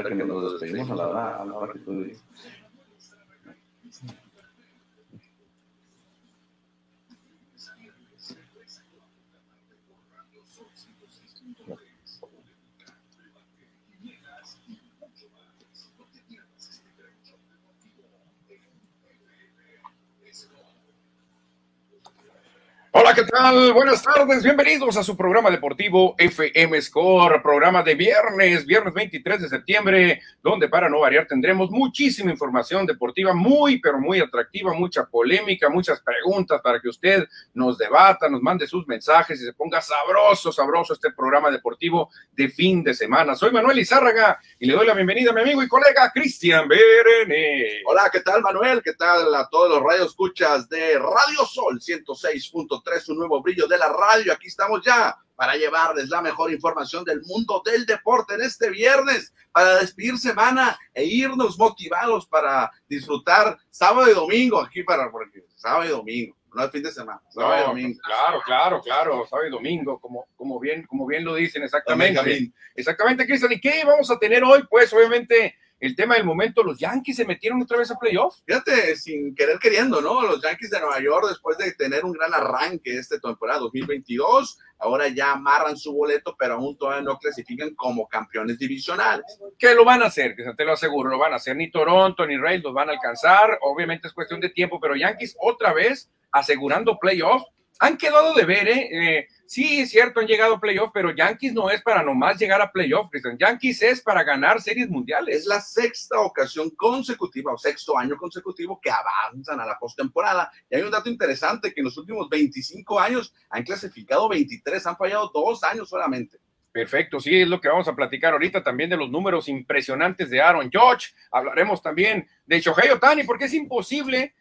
ahorita que nos despedimos a la hora, a la hora que tú dices. Hola, ¿qué tal? Buenas tardes, bienvenidos a su programa deportivo FM Score, programa de viernes, viernes 23 de septiembre, donde para no variar tendremos muchísima información deportiva muy, pero muy atractiva, mucha polémica, muchas preguntas para que usted nos debata, nos mande sus mensajes y se ponga sabroso, sabroso este programa deportivo de fin de semana. Soy Manuel Izárraga y le doy la bienvenida a mi amigo y colega Cristian Berene. Hola, ¿qué tal Manuel? ¿Qué tal a todos los radios escuchas de Radio Sol 106.3? un nuevo brillo de la radio. Aquí estamos ya para llevarles la mejor información del mundo del deporte en este viernes, para despedir semana e irnos motivados para disfrutar sábado y domingo aquí para porque sábado y domingo. No el fin de semana, sábado y domingo. Claro, claro, claro, sábado y domingo, como, como, bien, como bien lo dicen exactamente. Exactamente, Cristian. ¿Y qué vamos a tener hoy? Pues obviamente el tema del momento, los Yankees se metieron otra vez a playoffs. Fíjate, sin querer queriendo, ¿no? Los Yankees de Nueva York, después de tener un gran arranque esta temporada 2022, ahora ya amarran su boleto, pero aún todavía no clasifican como campeones divisionales. Que lo van a hacer, que te lo aseguro, lo van a hacer. Ni Toronto ni Rays los van a alcanzar. Obviamente es cuestión de tiempo, pero Yankees otra vez asegurando playoffs. Han quedado de ver, ¿eh? eh Sí, es cierto, han llegado a playoff, pero Yankees no es para nomás llegar a playoff, Cristian. Yankees es para ganar series mundiales. Es la sexta ocasión consecutiva o sexto año consecutivo que avanzan a la postemporada. Y hay un dato interesante que en los últimos 25 años han clasificado 23, han fallado dos años solamente. Perfecto, sí, es lo que vamos a platicar ahorita también de los números impresionantes de Aaron George. Hablaremos también de Shohei Otani, porque es imposible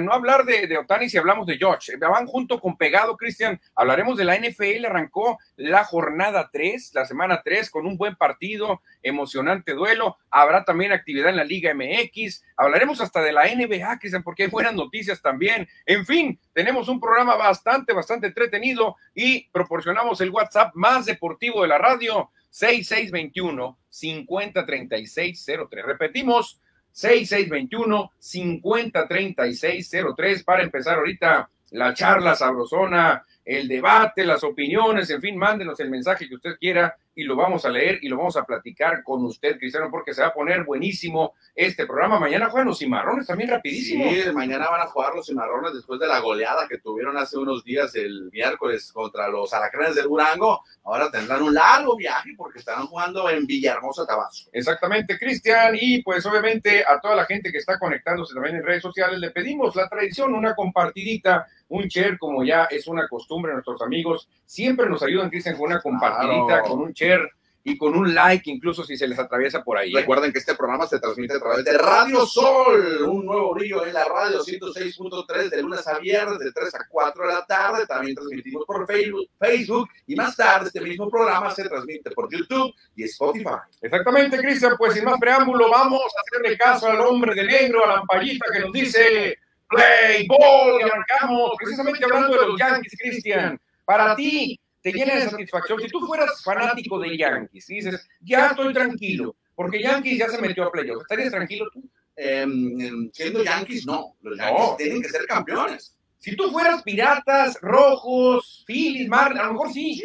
no hablar de, Otani si hablamos de George. Van junto con pegado, Cristian. Hablaremos de la NFL. Arrancó la jornada 3, la semana 3, con un buen partido, emocionante duelo. Habrá también actividad en la Liga MX. Hablaremos hasta de la NBA, Cristian, porque hay buenas noticias también. En fin, tenemos un programa bastante, bastante entretenido y proporcionamos el WhatsApp más deportivo de la radio. 6621 503603. Repetimos, 6621 503603 para empezar ahorita la charla sabrosona, el debate, las opiniones, en fin, mándenos el mensaje que usted quiera y lo vamos a leer y lo vamos a platicar con usted, Cristiano, porque se va a poner buenísimo este programa. Mañana juegan los cimarrones también rapidísimo. Sí, mañana van a jugar los cimarrones después de la goleada que tuvieron hace unos días el miércoles contra los alacranes del Durango. Ahora tendrán un largo viaje porque estarán jugando en Villahermosa, Tabasco. Exactamente, Cristian. Y pues obviamente a toda la gente que está conectándose también en redes sociales le pedimos la tradición, una compartidita un share, como ya es una costumbre, nuestros amigos siempre nos ayudan, Cristian, con una compartidita, con un share y con un like, incluso si se les atraviesa por ahí. ¿eh? Recuerden que este programa se transmite a través de Radio Sol, un nuevo brillo en la radio 106.3 de lunes a viernes de 3 a 4 de la tarde. También transmitimos por Facebook, Facebook y más tarde este mismo programa se transmite por YouTube y Spotify. Exactamente, Cristian. Pues sin más preámbulo, vamos a hacerle caso al hombre de negro, a la ampallita que nos dice Play Ball y arrancamos precisamente hablando de los Yankees, Cristian. Para ti, te llena de satisfacción. Si tú fueras fanático de Yankees y dices, ya estoy tranquilo, porque Yankees ya se metió a playoff, ¿estarías tranquilo tú? Em, siendo Yankees, no. Los Yankees tienen que ser campeones. Si tú fueras Piratas, Rojos, Phillies, Mar, a lo mejor sí.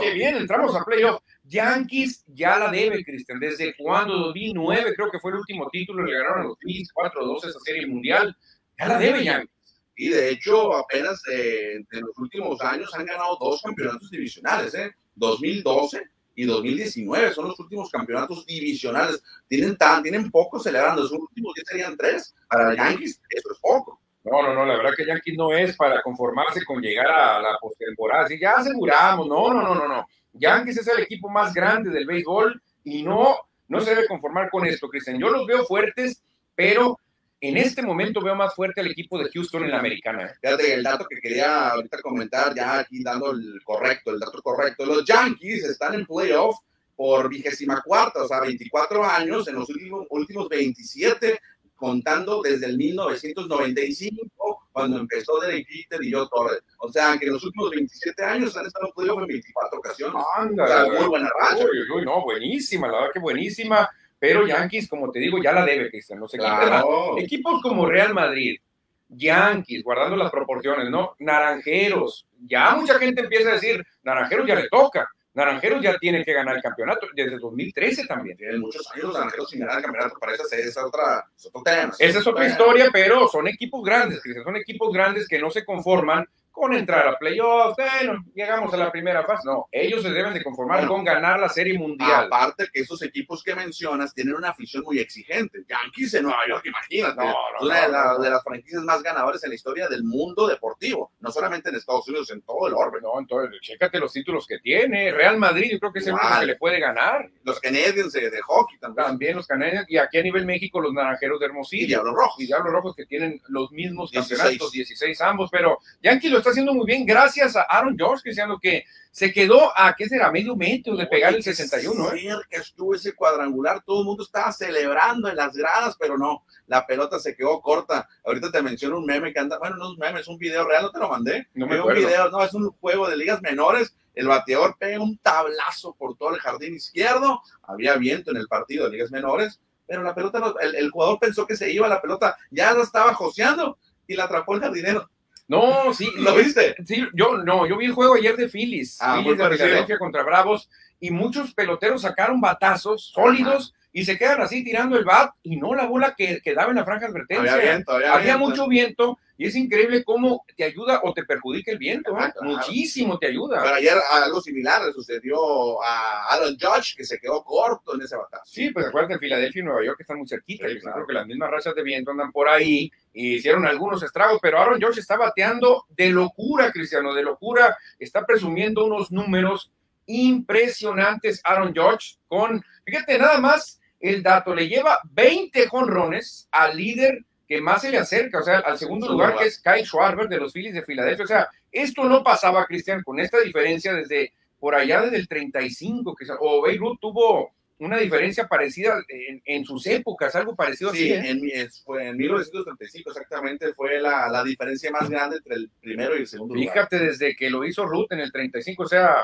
Qué bien, entramos a playoff. Yankees ya la debe, Cristian. ¿Desde cuando? 2009 creo que fue el último título, le ganaron a los Phillies 4-2 esa serie mundial. Ya la debe Yankees. Y de hecho, apenas eh, en los últimos años han ganado dos campeonatos divisionales, ¿eh? 2012 y 2019 son los últimos campeonatos divisionales. Tienen, tan, tienen poco celebrando, los últimos ya serían tres. Para Yankees, eso es poco. No, no, no, la verdad que Yankees no es para conformarse con llegar a la postemporada. Si ya aseguramos, no, no, no, no, no. Yankees es el equipo más grande del béisbol y no, no se debe conformar con esto, Cristian. Yo los veo fuertes, pero en este momento veo más fuerte al equipo de Houston en la americana. Fíjate, el dato que quería ahorita comentar, ya aquí dando el correcto, el dato correcto. Los Yankees están en playoff por vigésima cuarta, o sea, 24 años, en los últimos, últimos 27, contando desde el 1995, cuando empezó Derek Jeter y yo Torres. O sea, que en los últimos 27 años han estado en 24 ocasiones. Anda, o sea, muy buena racha. Uy, uy, no, buenísima, la verdad que buenísima. Pero Yankees, como te digo, ya la debe, Cristian. Los equipos, Claro. equipos como Real Madrid, Yankees, guardando las proporciones, ¿no? Naranjeros. Ya mucha gente empieza a decir, Naranjeros ya le toca. Naranjeros ya tiene que ganar el campeonato desde 2013 también. Tienen muchos años los naranjeros sin ganar el campeonato. Para esa es, otra, es. Esa es otra historia, pero son equipos grandes, Cristian. Son equipos grandes que no se conforman con entrar a playoffs. Bueno, llegamos a la primera fase. No, ellos se deben de conformar Bueno, con ganar la Serie Mundial. Aparte que esos equipos que mencionas tienen una afición muy exigente. Yankees en Nueva York, imagínate. No, no, es una de, no, la- no. de las franquicias más ganadoras en la historia del mundo deportivo. No solamente en Estados Unidos, en todo el orbe. No, entonces, chécate los títulos que tiene. Real Madrid, yo creo que es el único que le puede ganar. Los Canadiens de, de hockey también. También los canadienses. Y aquí a nivel México, los naranjeros de Hermosillo. Y Diablos Rojos. y Diablos Rojos que tienen los mismos 16. campeonatos, 16 ambos, pero Yankee lo está haciendo muy bien gracias a Aaron George, Cristiano, que se quedó a, ¿qué será? Medio metro de pegar el Oye, qué 61, ¿eh? estuvo ese cuadrangular, todo el mundo estaba celebrando en las gradas, pero no, la pelota se quedó corta. Ahorita te menciono un meme que anda, bueno, no es un meme, es un video real, no te lo mandé. No me un video, no, es un juego de ligas menores. El bateador pega un tablazo por todo el jardín izquierdo. Había viento en el partido de ligas menores, pero la pelota, el, el jugador pensó que se iba la pelota, ya la estaba joseando y la atrapó el jardinero. No, sí. ¿Lo viste? Sí, yo no, yo vi el juego ayer de Phillies, Ah, Phillies de. Filadelfia contra Bravos, y muchos peloteros sacaron batazos sólidos y se quedan así tirando el bat y no la bola que, que daba en la franja de advertencia. Había viento, había, Había viento. mucho viento y es increíble cómo te ayuda o te perjudica el viento. ¿eh? Claro. Muchísimo te ayuda. Pero ayer algo similar le sucedió a Aaron Judge, que se quedó corto en ese batazo. Sí, pues acuérdate, Filadelfia y Nueva York están muy cerquita. Sí, Yo claro. creo que las mismas rachas de viento andan por ahí y hicieron algunos estragos, pero Aaron George está bateando de locura, Cristiano, de locura. Está presumiendo unos números impresionantes Aaron George con, fíjate, nada más el dato, le lleva 20 jonrones al líder que más se le acerca, o sea, al segundo lugar, que es Kyle Schwarber de los Phillies de Filadelfia. O sea, esto no pasaba, Cristian, con esta diferencia desde por allá desde el 35, que o Beirut tuvo una diferencia parecida en, en sus épocas, algo parecido Sí, así. ¿eh? en, mi- es- fue en 1935 exactamente fue la, la diferencia más grande entre el primero y el segundo lugar. Fíjate, desde que lo hizo Ruth en el 35, o sea,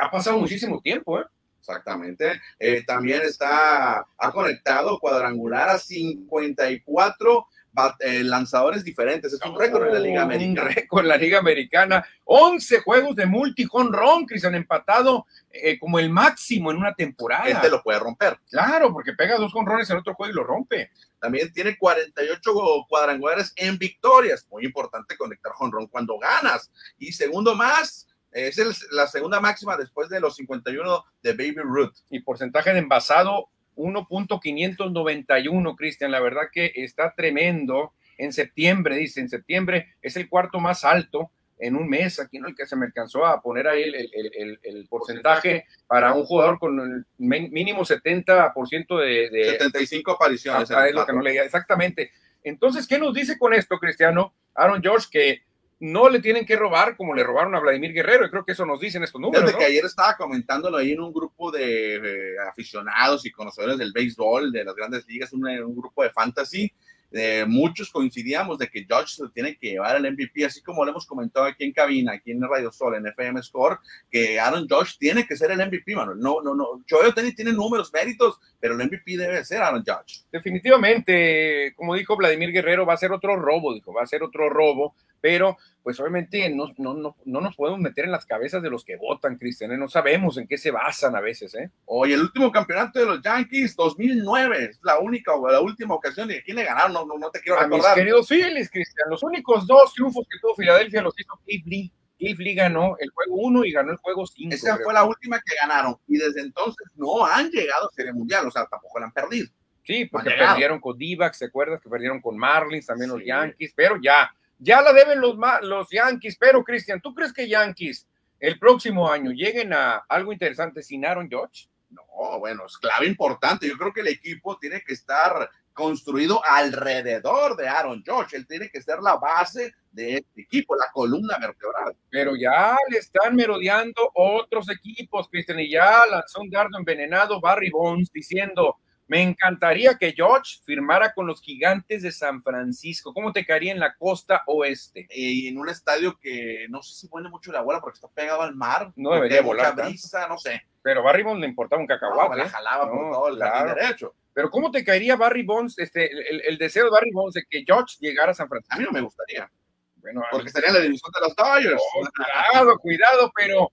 ha pasado muchísimo tiempo, ¿eh? Exactamente. Eh, también está, ha conectado cuadrangular a 54 bat- eh, lanzadores diferentes. Es un récord en la Liga Un Americana. récord en la Liga Americana. 11 juegos de multi-home Cristian, empatado eh, como el máximo en una temporada. Este lo puede romper. Claro, porque pega dos jonrones en otro juego y lo rompe. También tiene 48 cuadrangulares en victorias. Muy importante conectar jonrón cuando ganas. Y segundo más, es el- la segunda máxima después de los 51 de Baby Ruth. Y porcentaje de envasado 1.591, Cristian. La verdad que está tremendo. En septiembre, dice, en septiembre es el cuarto más alto en un mes. Aquí no el que se me alcanzó a poner ahí el, el- el- el- el porcentaje para un jugador con el mínimo 70% de, de, 75 apariciones. Ah, es lo que plato. no leía, exactamente. Entonces, ¿qué nos dice con esto, Cristiano? Aaron George, que no le tienen que robar como le robaron a Vladimir Guerrero, y creo que eso nos dicen estos números. ¿no? que ayer estaba comentándolo ahí en un grupo de, eh, aficionados y conocedores del béisbol, de las grandes ligas, un, un grupo de fantasy. eh, muchos coincidíamos de que George se tiene que llevar el MVP, así como lo hemos comentado aquí en cabina, aquí en Radio Sol, en FM Score, que Aaron George tiene que ser el MVP, Manuel. No, no, no. Joe Otani tiene números, méritos, pero el MVP debe ser Aaron George. Definitivamente, como dijo Vladimir Guerrero, va a ser otro robo, dijo, va a ser otro robo, pero pues obviamente no, no, no, no nos podemos meter en las cabezas de los que votan, Cristian, ¿eh? no sabemos en qué se basan a veces, ¿eh? Hoy el último campeonato de los Yankees, 2009, es la única o la última ocasión. ¿Y quién le ganaron? No, no, no te quiero A mis recordar. queridos Phillies, Cristian, los únicos dos triunfos que tuvo Filadelfia los hizo Lee. Lee ganó el juego 1 y ganó el juego 5. Esa fue la última que ganaron y desde entonces no han llegado a Serie Mundial, o sea, tampoco la han perdido. Sí, porque perdieron con Divac, ¿te acuerdas? Que perdieron con Marlins, también los. Yankees, pero ya, ya la deben los, los Yankees. Pero, Cristian, ¿tú crees que Yankees el próximo año lleguen a algo interesante sin Aaron Judge? No, bueno, es clave importante. Yo creo que el equipo tiene que estar construido alrededor de Aaron George. Él tiene que ser la base de este equipo, la columna vertebral. Pero ya le están merodeando otros equipos, Cristian, y ya lanzó un dardo envenenado Barry Bonds diciendo, Me encantaría que George firmara con los gigantes de San Francisco. ¿Cómo te caería en la costa oeste? Y en un estadio que no sé si pone mucho la bola porque está pegado al mar. No debería volar. Brisa, no sé. Pero Barry Bonds le importaba un cacahuate. No, la jalaba por todo el claro. derecho. Pero ¿cómo te caería Barry Bonds, este, el, el, deseo de Barry Bonds de que George llegara a San Francisco? A mí no me gustaría. Bueno, porque estaría en la división de los Dodgers. Oh, cuidado, cuidado, pero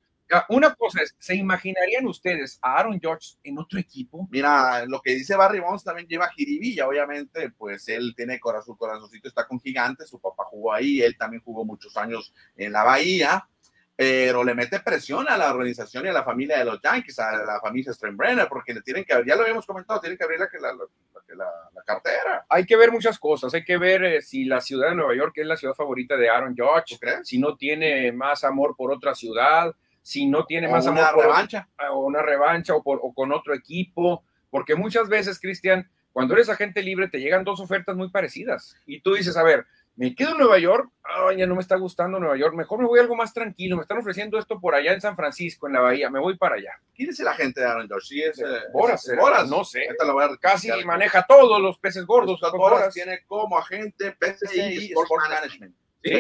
una cosa es, ¿se imaginarían ustedes a Aaron George en otro equipo? Mira, lo que dice Barry Bonds también lleva jiribilla, obviamente, pues él tiene corazón, su corazoncito está con gigantes, su papá jugó ahí, él también jugó muchos años en la Bahía, pero le mete presión a la organización y a la familia de los Yankees, a la familia Steinbrenner, porque le tienen que, ya lo habíamos comentado, tienen que abrir la, la, la, cartera. Hay que ver muchas cosas, hay que ver eh, si la ciudad de Nueva York es la ciudad favorita de Aaron George, si no tiene más amor por otra ciudad, si no tiene más una revancha. o una revancha o, por, o con otro equipo, porque muchas veces, Cristian, cuando eres agente libre te llegan dos ofertas muy parecidas y tú dices, a ver, me quedo en Nueva York, ya no me está gustando Nueva York, mejor me voy a algo más tranquilo, me están ofreciendo esto por allá en San Francisco, en la Bahía, me voy para allá. ¿Quién es el agente de Aaron George? Sí, es, eh, Boras, Boras, no sé, casi maneja todos los peces gordos. Boras, Boras tiene como agente PCI Sports Management. Sí,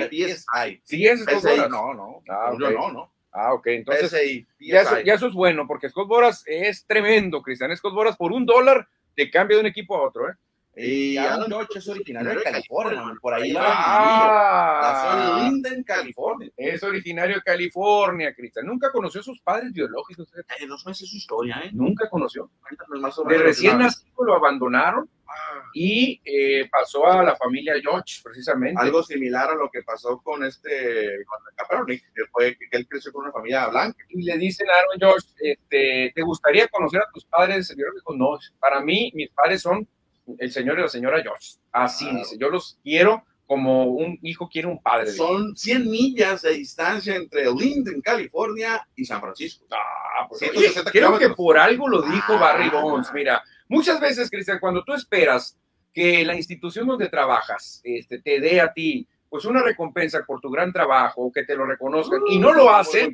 sí, es PCI, no, no, ah, yo no, no. Ah, ok. Entonces, ya, eso, es bueno, porque Scott Boras es tremendo, Cristian. Scott Boras por un dólar te cambia de un equipo a otro, ¿eh? Y Aaron George es originario de California, por ahí ah, en Linden, California. Es originario de California, Cristian. Nunca conoció a sus padres biológicos. Eh, no sé su historia, ¿eh? Nunca conoció. De recién nacido lo abandonaron y eh, pasó a la familia George, precisamente. Algo similar a lo que pasó con este Kaepernick, que fue que él creció con una familia blanca. Y le dicen a Aaron George, este, ¿te gustaría conocer a tus padres biológicos? No, para mí mis padres son el señor y la señora George. Así dice, yo los quiero como un hijo quiere un padre. Son 100 millas de distancia entre Linden, California y San Francisco. Ah, pues, creo que por algo lo dijo ah. Barry Bonds. Mira, muchas veces, Cristian, cuando tú esperas que la institución donde trabajas este, te dé a ti pues una recompensa por tu gran trabajo, que te lo reconozcan, y no lo hacen,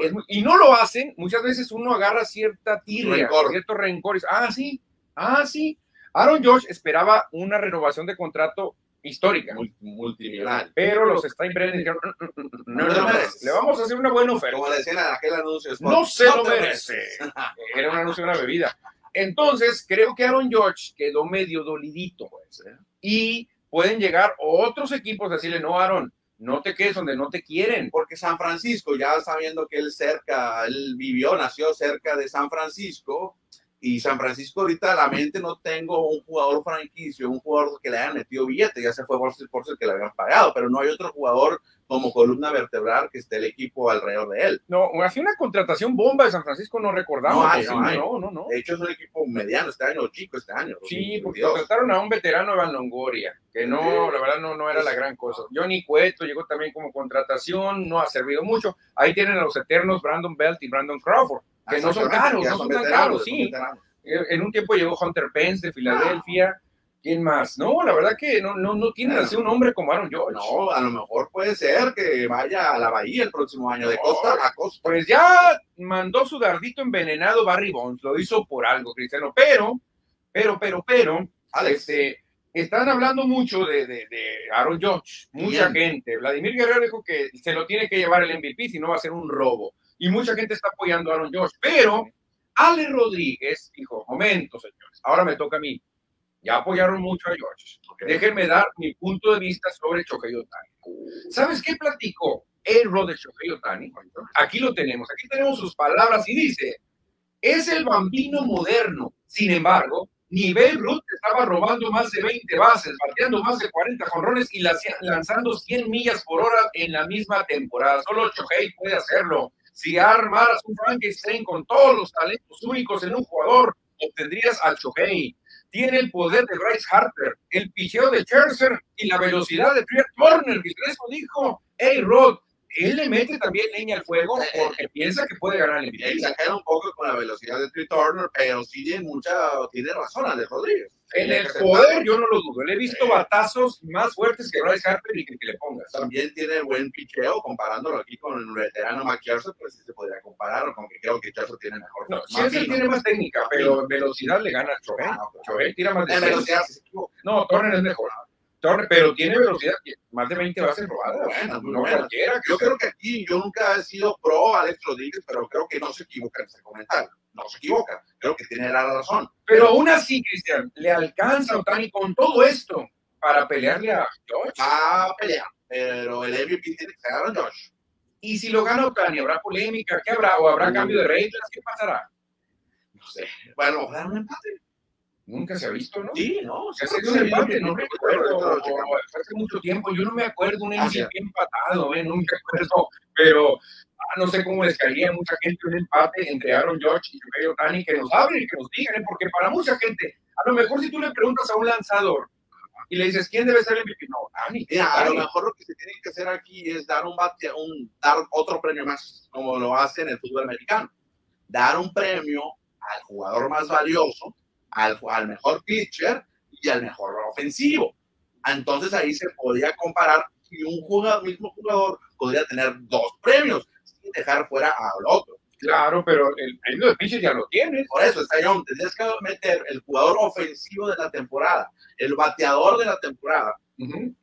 ¿eh? y no lo hacen, muchas veces uno agarra cierta tirria, cierto rencor, ah, sí, ah, sí. Aaron George esperaba una renovación de contrato histórica. Multimillonaria. Pero los Steinbrenner dijeron, no, no, no, le vamos a hacer una buena oferta. Como decían en aquel anuncio. No se lo merece. Era un anuncio de una bebida. Entonces, creo que Aaron George quedó medio dolidito. Pues, ¿eh? Y pueden llegar otros equipos a decirle, no, Aaron, no te quedes donde no te quieren. Porque San Francisco, ya sabiendo que él cerca, él vivió, nació cerca de San Francisco, y San Francisco ahorita la mente no tengo un jugador franquicio, un jugador que le hayan metido billete, ya se fue por el que le habían pagado, pero no hay otro jugador como columna vertebral que esté el equipo alrededor de él. No, hace una contratación bomba de San Francisco, no recordamos. No, no, no, De hecho es un equipo mediano este año, chico este año. Sí, porque contrataron a un veterano de Longoria, que no, la verdad no, no era la gran cosa. Johnny Cueto llegó también como contratación, no ha servido mucho. Ahí tienen a los eternos Brandon Belt y Brandon Crawford que no son caros, no son, tan caros, sí. En un tiempo llegó Hunter Pence de Filadelfia. ¿Quién más? No, la verdad que no, no, no tienen así un hombre como Aaron George. No, a lo mejor puede ser que vaya a la Bahía el próximo año, de costa a costa. Pues ya mandó su dardito envenenado Barry Bonds, lo hizo por algo, Cristiano. Pero, pero, pero, pero, este, están hablando mucho de, de, Aaron George, mucha gente. Vladimir Guerrero dijo que se lo tiene que llevar el MVP, si no va a ser un robo y mucha gente está apoyando a Aaron George, pero Ale Rodríguez dijo, momento, señores, ahora me toca a mí. Ya apoyaron mucho a George. Déjenme dar mi punto de vista sobre Chohei Otani. ¿Sabes qué platicó el rol de Chohei Otani? Aquí lo tenemos, aquí tenemos sus palabras y dice, es el bambino moderno. Sin embargo, Nivel Ruth estaba robando más de 20 bases, bateando más de 40 jonrones y lanzando 100 millas por hora en la misma temporada. Solo Chohei puede hacerlo. Si armaras un Frankenstein con todos los talentos únicos en un jugador, obtendrías al Shohei. Tiene el poder de Bryce Harper, el picheo de Scherzer y la velocidad de Pierre Turner. Y eso dijo, hey Rod, él le mete también leña al fuego porque piensa que puede ganar el MVP. Exagera un poco con la velocidad de Trey Turner, pero sí tiene mucha, tiene razón Alex Rodríguez. En el poder, yo no lo dudo. Le he visto batazos más fuertes que Bryce Harper y que, que le pongas. También tiene buen picheo, comparándolo aquí con el veterano McCarthy, pues sí se podría comparar, aunque creo que Scherzer tiene mejor. No, Scherzer tiene más técnica, pero velocidad le gana a Choey. Ah, Choey tira más de En velocidad sí se No, Turner es mejor. Torre, pero tiene velocidad, más de 20 bases robadas. Bueno, no cualquiera. Yo creo que aquí yo nunca he sido pro Alex Rodríguez, pero creo que no se equivoca en este comentario. No se equivoca. Creo que tiene la razón. Pero aún así, Cristian, le alcanza a Otani con todo esto para pelearle a Josh. Va a pelear, pero el MVP tiene que ser a Josh. Y si lo gana Otani, ¿habrá polémica? ¿Qué habrá? ¿O habrá cambio de reglas? ¿Qué pasará? No sé. Bueno, dar un empate. Nunca se ha visto, ¿no? Sí, no. Se ha hecho un empate, no recuerdo. Hace mucho tiempo, yo no me acuerdo un MVP empatado, ¿eh? no me acuerdo, pero ah, no sé cómo les caería a mucha gente un empate entre Aaron George y Shohei Otani, que nos hablen y que nos digan, ¿eh? porque para mucha gente, a lo mejor si tú le preguntas a un lanzador y le dices, ¿quién debe ser el MVP? No, Otani. Mira, a lo mejor lo que se tiene que hacer aquí es dar un bate, un, dar otro premio más, como lo hace en el fútbol americano. Dar un premio al jugador más valioso al, al mejor pitcher y al mejor ofensivo. Entonces ahí se podía comparar y un jugador, mismo jugador podría tener dos premios sin dejar fuera al otro. Claro, pero el premio de pitcher ya lo tienes. Por eso, está John, tendrías que meter el jugador ofensivo de la temporada, el bateador de la temporada,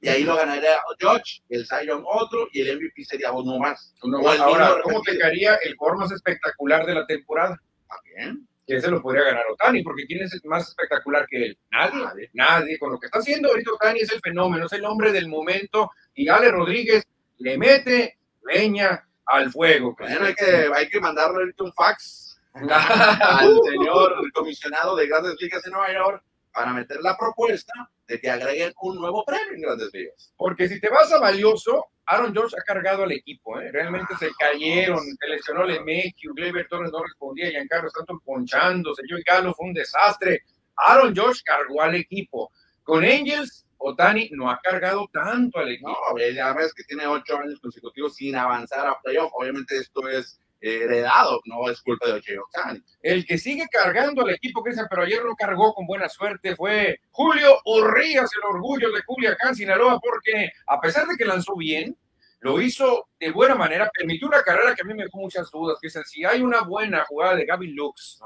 y ahí lo ganaría George, el Zion otro y el MVP sería uno más. Uno más. Ahora, ¿cómo te quedaría el jugador más espectacular de la temporada? También que se lo podría ganar Otani, porque ¿quién es más espectacular que él? Nadie, nadie. Con lo que está haciendo ahorita Otani es el fenómeno, es el hombre del momento, y Ale Rodríguez le mete leña al fuego. Hay que, hay que mandarle un fax al señor comisionado de Grandes Ligas de Nueva York para meter la propuesta de que agreguen un nuevo premio en Grandes Ligas. Porque si te vas a valioso, Aaron George ha cargado al equipo, ¿eh? realmente se cayeron, se lesionó Lemekio, Gleyber Torres no respondía, Giancarlo Stanton ponchándose, Joey Galo fue un desastre. Aaron George cargó al equipo. Con Angels, Otani no ha cargado tanto al equipo. No, ya ves que tiene ocho años consecutivos sin avanzar a playoff. Obviamente esto es heredado, no es culpa de Ocho Otani. El que sigue cargando al equipo, Cristian, pero ayer lo cargó con buena suerte, fue Julio Urrías, el orgullo de Culiacán, Sinaloa, porque a pesar de que lanzó bien, lo hizo de buena manera, permitió una carrera que a mí me dejó muchas dudas, que si hay una buena jugada de Gavin Lux,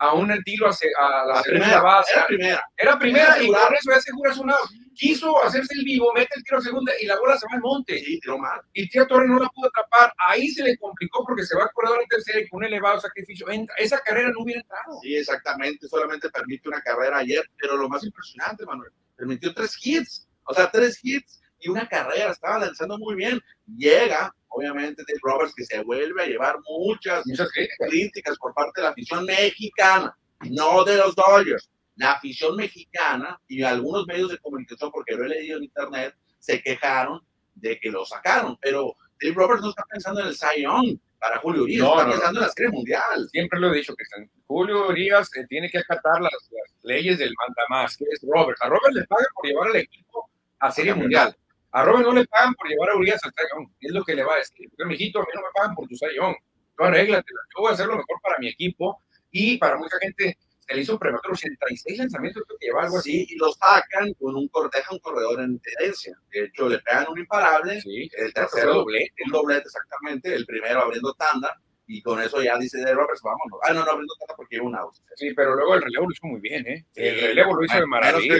aún el tiro a, la, segunda base, era primera, era primera y con eso ya aseguras una, quiso hacerse el vivo, mete el tiro a segunda y la bola se va al monte. Sí, tiró mal. Y Tía Torres no la pudo atrapar, ahí se le complicó porque se va a corredor en tercera y con un elevado sacrificio, entra. esa carrera no hubiera entrado. Sí, exactamente, solamente permite una carrera ayer, pero lo más impresionante, Manuel, permitió tres hits, o sea, tres hits y una carrera, estaba lanzando muy bien. Llega, obviamente, Dave Roberts, que se vuelve a llevar muchas, muchas críticas por parte de la afición mexicana, no de los Dodgers. La afición mexicana y algunos medios de comunicación, porque lo he leído en internet, se quejaron de que lo sacaron, pero Dave Roberts no está pensando en el Young para Julio Urias, está pensando en la serie mundial. Siempre lo he dicho, que Julio Urias eh, tiene que acatar las, leyes del manda más, que es Robert. A Robert le paga por llevar al equipo a serie mundial. A Robert no le pagan por llevar a Urias al sayón, es lo que le va a decir. Mijito, a mí no me pagan por tu sayón. Tú arréglatela. Yo voy a hacer lo mejor para mi equipo y para mucha gente se le hizo prematuro 86 lanzamientos, creo que lleva algo así. y lo sacan con un, deja un corredor en tendencia. De hecho, le pegan un imparable. Sí, el tercero, doblete. Un doblete, exactamente. El primero abriendo tanda. Y con eso ya dice de Roberts, vámonos. Ah, no, no abriendo tanda porque lleva un out. Sí, pero luego el relevo lo hizo muy bien, ¿eh? El relevo lo hizo de maravilla.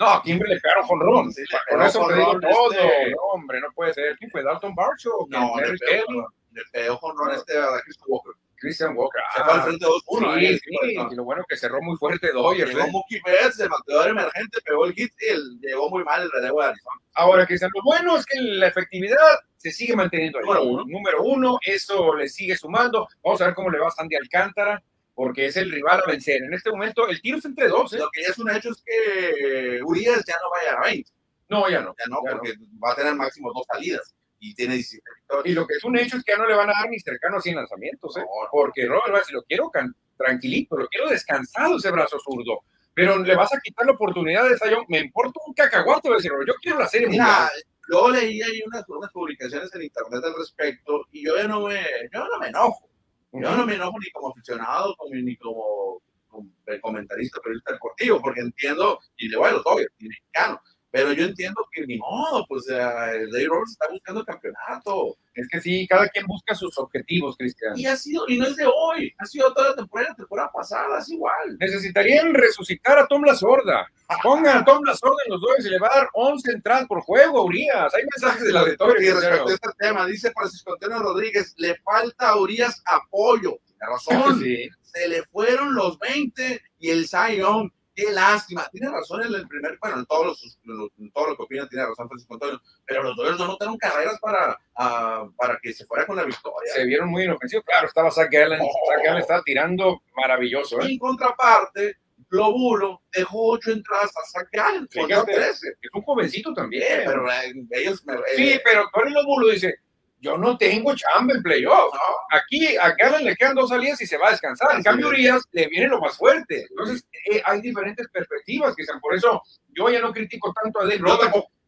No, a Kimber le pegaron con Ron. Sí, con eso te digo todo. Este... No, hombre, no puede ser. ¿Quién fue? ¿Dalton Barcho? No, le pegó, le pegó con Ron este a Christian Walker. Christian Walker. Se fue al frente 2-1. Sí, sí, y lo bueno que cerró muy fuerte Dodgers. Llegó Mookie Betts, el bateador emergente, pegó el hit y el, llegó muy mal el relevo de Arizona. Ahora, Cristian, lo bueno es que la efectividad se sigue manteniendo ahí. Número uno. Número uno, eso le sigue sumando. Vamos a ver cómo le va a Sandy Alcántara porque es el rival a vencer. En este momento el tiro es entre dos. ¿eh? Lo que ya es un hecho es que Urias ya no va a llegar a 20. No, ya no. Ya no, ya porque no. va a tener máximo dos salidas y tiene 17 victorias. Y lo que es un hecho es que ya no le van a dar ni cercano a 100 lanzamientos, ¿eh? No, porque Robert va a decir, lo quiero tranquilito, lo quiero descansado ese brazo zurdo. Pero le vas a quitar la oportunidad de Sayón. Me importa un cacahuato de decir, yo quiero la serie Mira, Luego leí ahí unas, unas publicaciones en internet al respecto y yo ya no me, yo no me enojo. Yo no me enojo ni como aficionado ni como, como comentarista, periodista deportivo, porque entiendo, y le voy a los Dodgers, y mexicano, pero yo entiendo que ni modo, pues el Dave Roberts está buscando el campeonato. Es que sí, cada quien busca sus objetivos, Cristian. Y ha sido, y no es de hoy, ha sido toda la temporada, la temporada pasada, es igual. Necesitarían resucitar a Tom La Sorda. Pongan a Tom La Sorda en los dos y le va a dar 11 entradas por juego, Urias. Hay mensajes de la auditorio. Y respecto a este tema, dice Francisco Antonio Rodríguez, le falta a Urias apoyo. Tiene razón. Sí. Se le fueron los 20 y el Zion qué lástima. Tiene razón en el primer, bueno, en, todos los, en todo lo que opina tiene razón Francisco Antonio, pero los Dodgers no notaron carreras para, uh, para que se fuera con la victoria. Se vieron muy inofensivos. Claro, estaba Zach Gallen, oh. Zach estaba tirando maravilloso. ¿eh? En contraparte, Globulo dejó ocho entradas a Zach Gallen, Fíjate, 13. Es un jovencito también. Sí, pero eh, ellos... Eh, sí, pero Tony Globulo dice, yo no tengo chamba en playoff. Aquí a Gallen le quedan dos salidas y se va a descansar. En cambio, Urias le viene lo más fuerte. Entonces, eh, hay diferentes perspectivas, que Por eso yo ya no critico tanto a Dave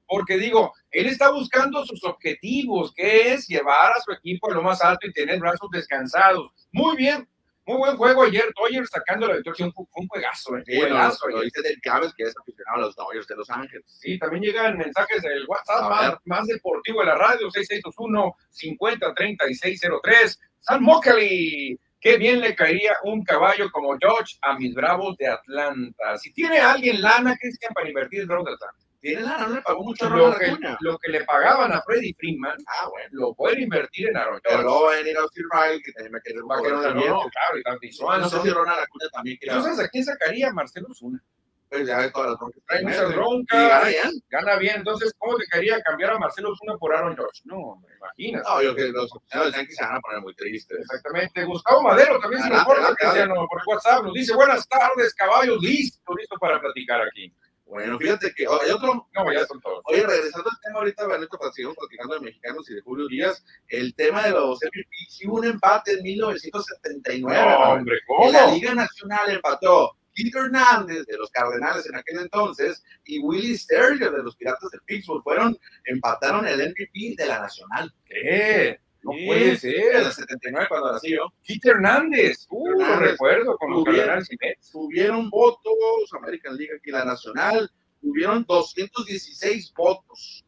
porque digo, él está buscando sus objetivos, que es llevar a su equipo a lo más alto y tener brazos descansados. Muy bien, muy buen juego ayer, Dodgers sacando la victoria, un, un juegazo, ¿eh? Sí, juegazo. Lo, dice del Cabez, que es aficionado a los Dodgers de Los Ángeles. Sí, también llegan mensajes del WhatsApp más, más, deportivo de la radio, 6621-503603. San Mockley, qué bien le caería un caballo como George a mis bravos de Atlanta. Si tiene alguien lana, Cristian, para invertir en bravos de Atlanta tiene lana, no le pagó mucho lo que, lo que le pagaban a Freddy Freeman, ah, bueno. lo puede invertir en Aaron Pero luego va a venir a Austin Riley, que también va a querer va a querer una no, claro, y tanto Swanson. No sé si Ronald Acuña también quiere. Entonces, ¿a quién sacaría Marcelo Zuna? Pues ya ve todas las broncas. Hay muchas broncas. Gana bien. Gana bien. Entonces, ¿cómo te quería cambiar a Marcelo Zuna por Aaron George? No, me imaginas. No, yo que los oficiales Yankees se van a poner muy tristes. Exactamente. Gustavo Madero también se nos por WhatsApp. Nos dice, buenas tardes, caballos, listo, listo para platicar aquí. Bueno, fíjate que hay otro. No, ya son todos. Oye, regresando al tema ahorita, Beneto, para seguir platicando de mexicanos y de Julio Díaz, el tema de los MVP, sí hubo un empate en 1979. No, hombre, ¿cómo? la Liga Nacional empató Keith Hernández de los Cardenales en aquel entonces y Willie Sterling de los Piratas de Pittsburgh fueron, empataron el MVP de la Nacional. ¿Qué? No puede ser. El 79 cuando nací yo. Keith Hernández. Uh, lo recuerdo con los Cardenales y Mets. Tuvieron votos, American League aquí la Nacional, tuvieron 216 votos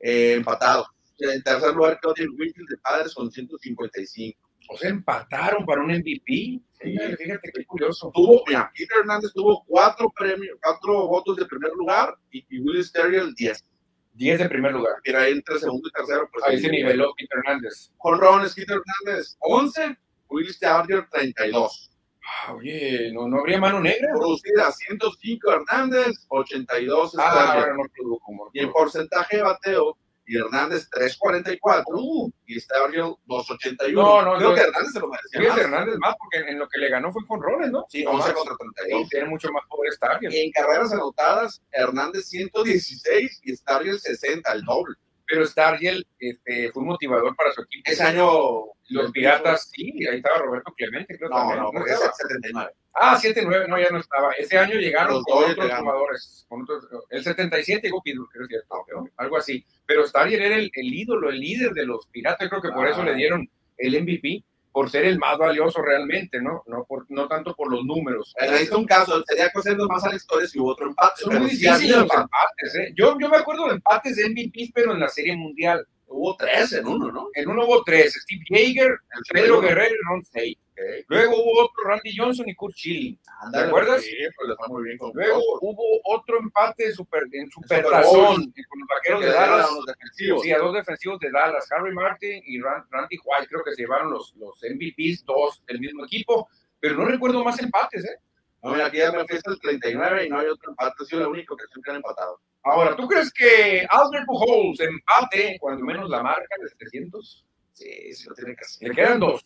eh, empatados. En tercer lugar Jim Winfield de Padres con 155. O sea, empataron para un MVP. Sí, fíjate qué curioso. Tuvo, mira, Keith Hernández tuvo cuatro premios, cuatro votos de primer lugar y, y Will Sterling 10. 10 de primer lugar. Era entre segundo y tercero. Pues, ahí se niveló Peter Hernández. Con Ron Peter Hernández, 11. Will Starger, 32. Ah, oye, ¿no, ¿no habría mano negra? Producida 105 Hernández, 82 ah, no produjo, Y en porcentaje de bateo, y Hernández 3.44 uh, y Stargill 2.81. No, no, Creo no, que Hernández se lo merecía. Más. Hernández más, porque en lo que le ganó fue con roles, ¿no? Sí, 11 contra 32. Sí, tiene mucho más poder Stargill. Y en carreras anotadas, Hernández 116 y Stargill 60, el doble. Pero Stargill este, fue un motivador para su equipo. Ese año los Piratas, sí, ahí estaba Roberto Clemente, creo no, también. No, porque es 79. Ah, 7-9, no, ya no estaba. Ese año llegaron los con otros jugadores. Con otros, el 77 llegó Pidur, creo que cierto, algo así. Pero Starrier era el, el, ídolo, el líder de los Piratas, creo que por ah. eso le dieron el MVP, por ser el más valioso realmente, ¿no? No, por, no tanto por los números. Está un caso, sería cosendo más a la historia si hubo otro empate. Son muy difíciles los empates, ¿eh? Yo, yo me acuerdo de empates de MVP, pero en la Serie Mundial. Hubo tres en uno, ¿no? En uno hubo tres. Steve Jaeger, Pedro Guerrero y Ron Say. Okay. Luego hubo otro Randy Johnson y Kurt Schilling. ¿Te acuerdas? Sí, pues muy bien con Luego hubo otro empate super, en supertazón con los vaqueros de Dallas. Los defensivos. Sí, a dos defensivos de Dallas, Harry Martin y Randy White. Creo que se llevaron los, los MVPs, dos del mismo equipo. Pero no recuerdo más empates, ¿eh? No, mira, aquí ya me fiesta el 39 y no hay otro empate. Ha sido única ocasión que han empatado. Ahora, ¿tú crees que Albert Pujols empate cuando menos la marca de 700? Sí, sí lo tiene que hacer. Le quedan dos.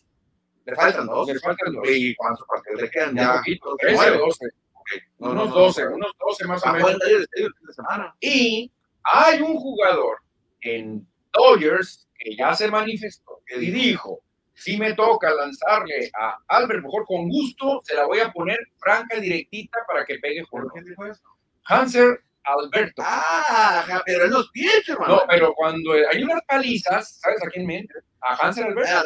Le faltan dos. Le faltan dos. ¿Y cuántos partidos le quedan? Ya, poquito, 13 o 12. Okay. No, unos 12, no, unos 12 más o menos. De semana. Y hay un jugador en Dodgers que ya se manifestó y dijo, si me toca lanzarle a Albert mejor con gusto, se la voy a poner franca, directita para que pegue por ¿Quién dijo eso? Hanser Alberto. Ah, pero en los pies, hermano. No, pero cuando hay unas palizas, ¿sabes a quién mente? A Hansel Alberto.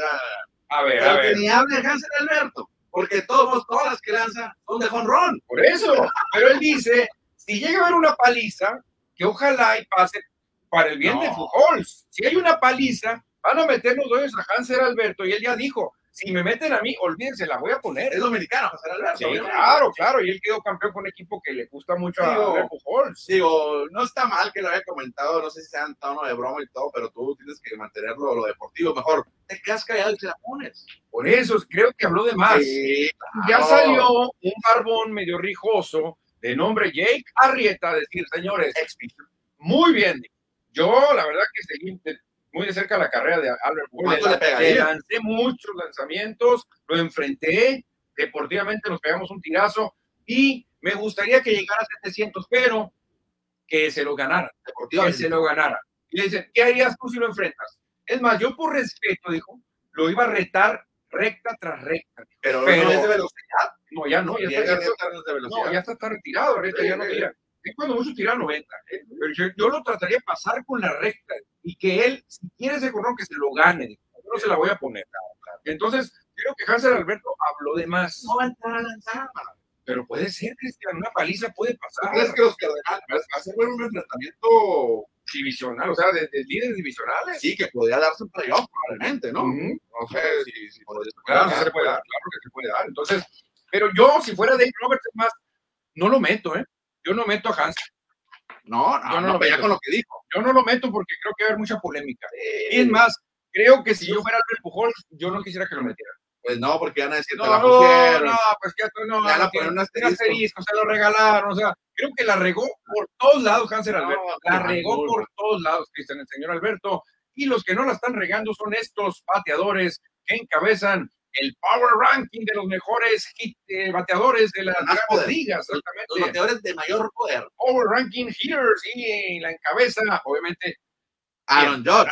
A ver, a ver. que ni hable Hansel Alberto, porque todos, todas las que lanza son de jonrón. Por eso. Pero él dice, si llega a haber una paliza, que ojalá y pase para el bien No. de Pujols. Si hay una paliza, van a meter los dueños a Hansel Alberto y él ya dijo, si me meten a mí, olvídense, la voy a poner. Es dominicano, Hansel Alberto. Sí, claro, claro, y él quedó campeón con un equipo que le gusta mucho a Digo, Albert Pujols. Digo, no está mal que lo haya comentado, no sé si sea en tono de broma y todo, pero tú tienes que mantenerlo lo deportivo mejor. Te quedas callado y te la pones. Por eso creo que habló de más. Sí, Ya claro. salió un barbón medio rijoso de nombre Jake Arrieta a decir, señores, muy bien. Yo, la verdad que seguí muy de cerca la carrera de Albert. ¿Cuánto le lancé muchos lanzamientos, lo enfrenté, deportivamente nos pegamos un tirazo y me gustaría que llegara a 700, pero que se lo ganara, que Deportivamente. se lo ganara. Y le dicen, ¿qué harías tú si lo enfrentas? Es más, yo por respeto, dijo, lo iba a retar recta tras recta. Pero, Pero- no es de velocidad. No, ya no, ya está, ya está- no, ya está, retirado, ahorita Sí, ya no tira. Es cuando mucho tira 90. ¿eh? Pero yo, yo lo trataría de pasar con la recta y que él, si quiere ese corrón, que se lo gane. Yo no se la voy a poner. Entonces, creo que Hansel Alberto habló de más. No va a entrar a lanzar. Pero puede ser, Cristian, una paliza puede ¿Tú pasar. crees que los Cardenales va a ser un enfrentamiento? Divisional, o sea, de, de líderes divisionales. Sí, que podría darse un playoff probablemente, ¿no? Ujú. No sé si, si podría Claro, sí se puede dar, claro que se puede dar. Entonces, pero yo, si fuera Dave Roberts, es más, no lo meto, ¿eh? Yo no meto a Hansel. No, no, Yo no no, lo meto. con lo que dijo. Yo no lo meto porque creo que va a haber mucha polémica. Y es más, creo que si yo fuera Albert Pujols, yo no quisiera que lo metiera. Pues no, porque van a decir No, la no, pusieron. no, pues que no, van a poner un asterisco. se lo regalaron, o sea, creo que la regó por todos lados Hansel Alberto, No, la regó por todos lados, Cristian, el señor Alberto, y los que no la están regando son estos bateadores que encabezan el power ranking de los mejores hit, eh, bateadores de las grandes ligas, Los exactamente. bateadores de mayor poder. Power ranking hitters y la encabeza, obviamente, Aaron Judge,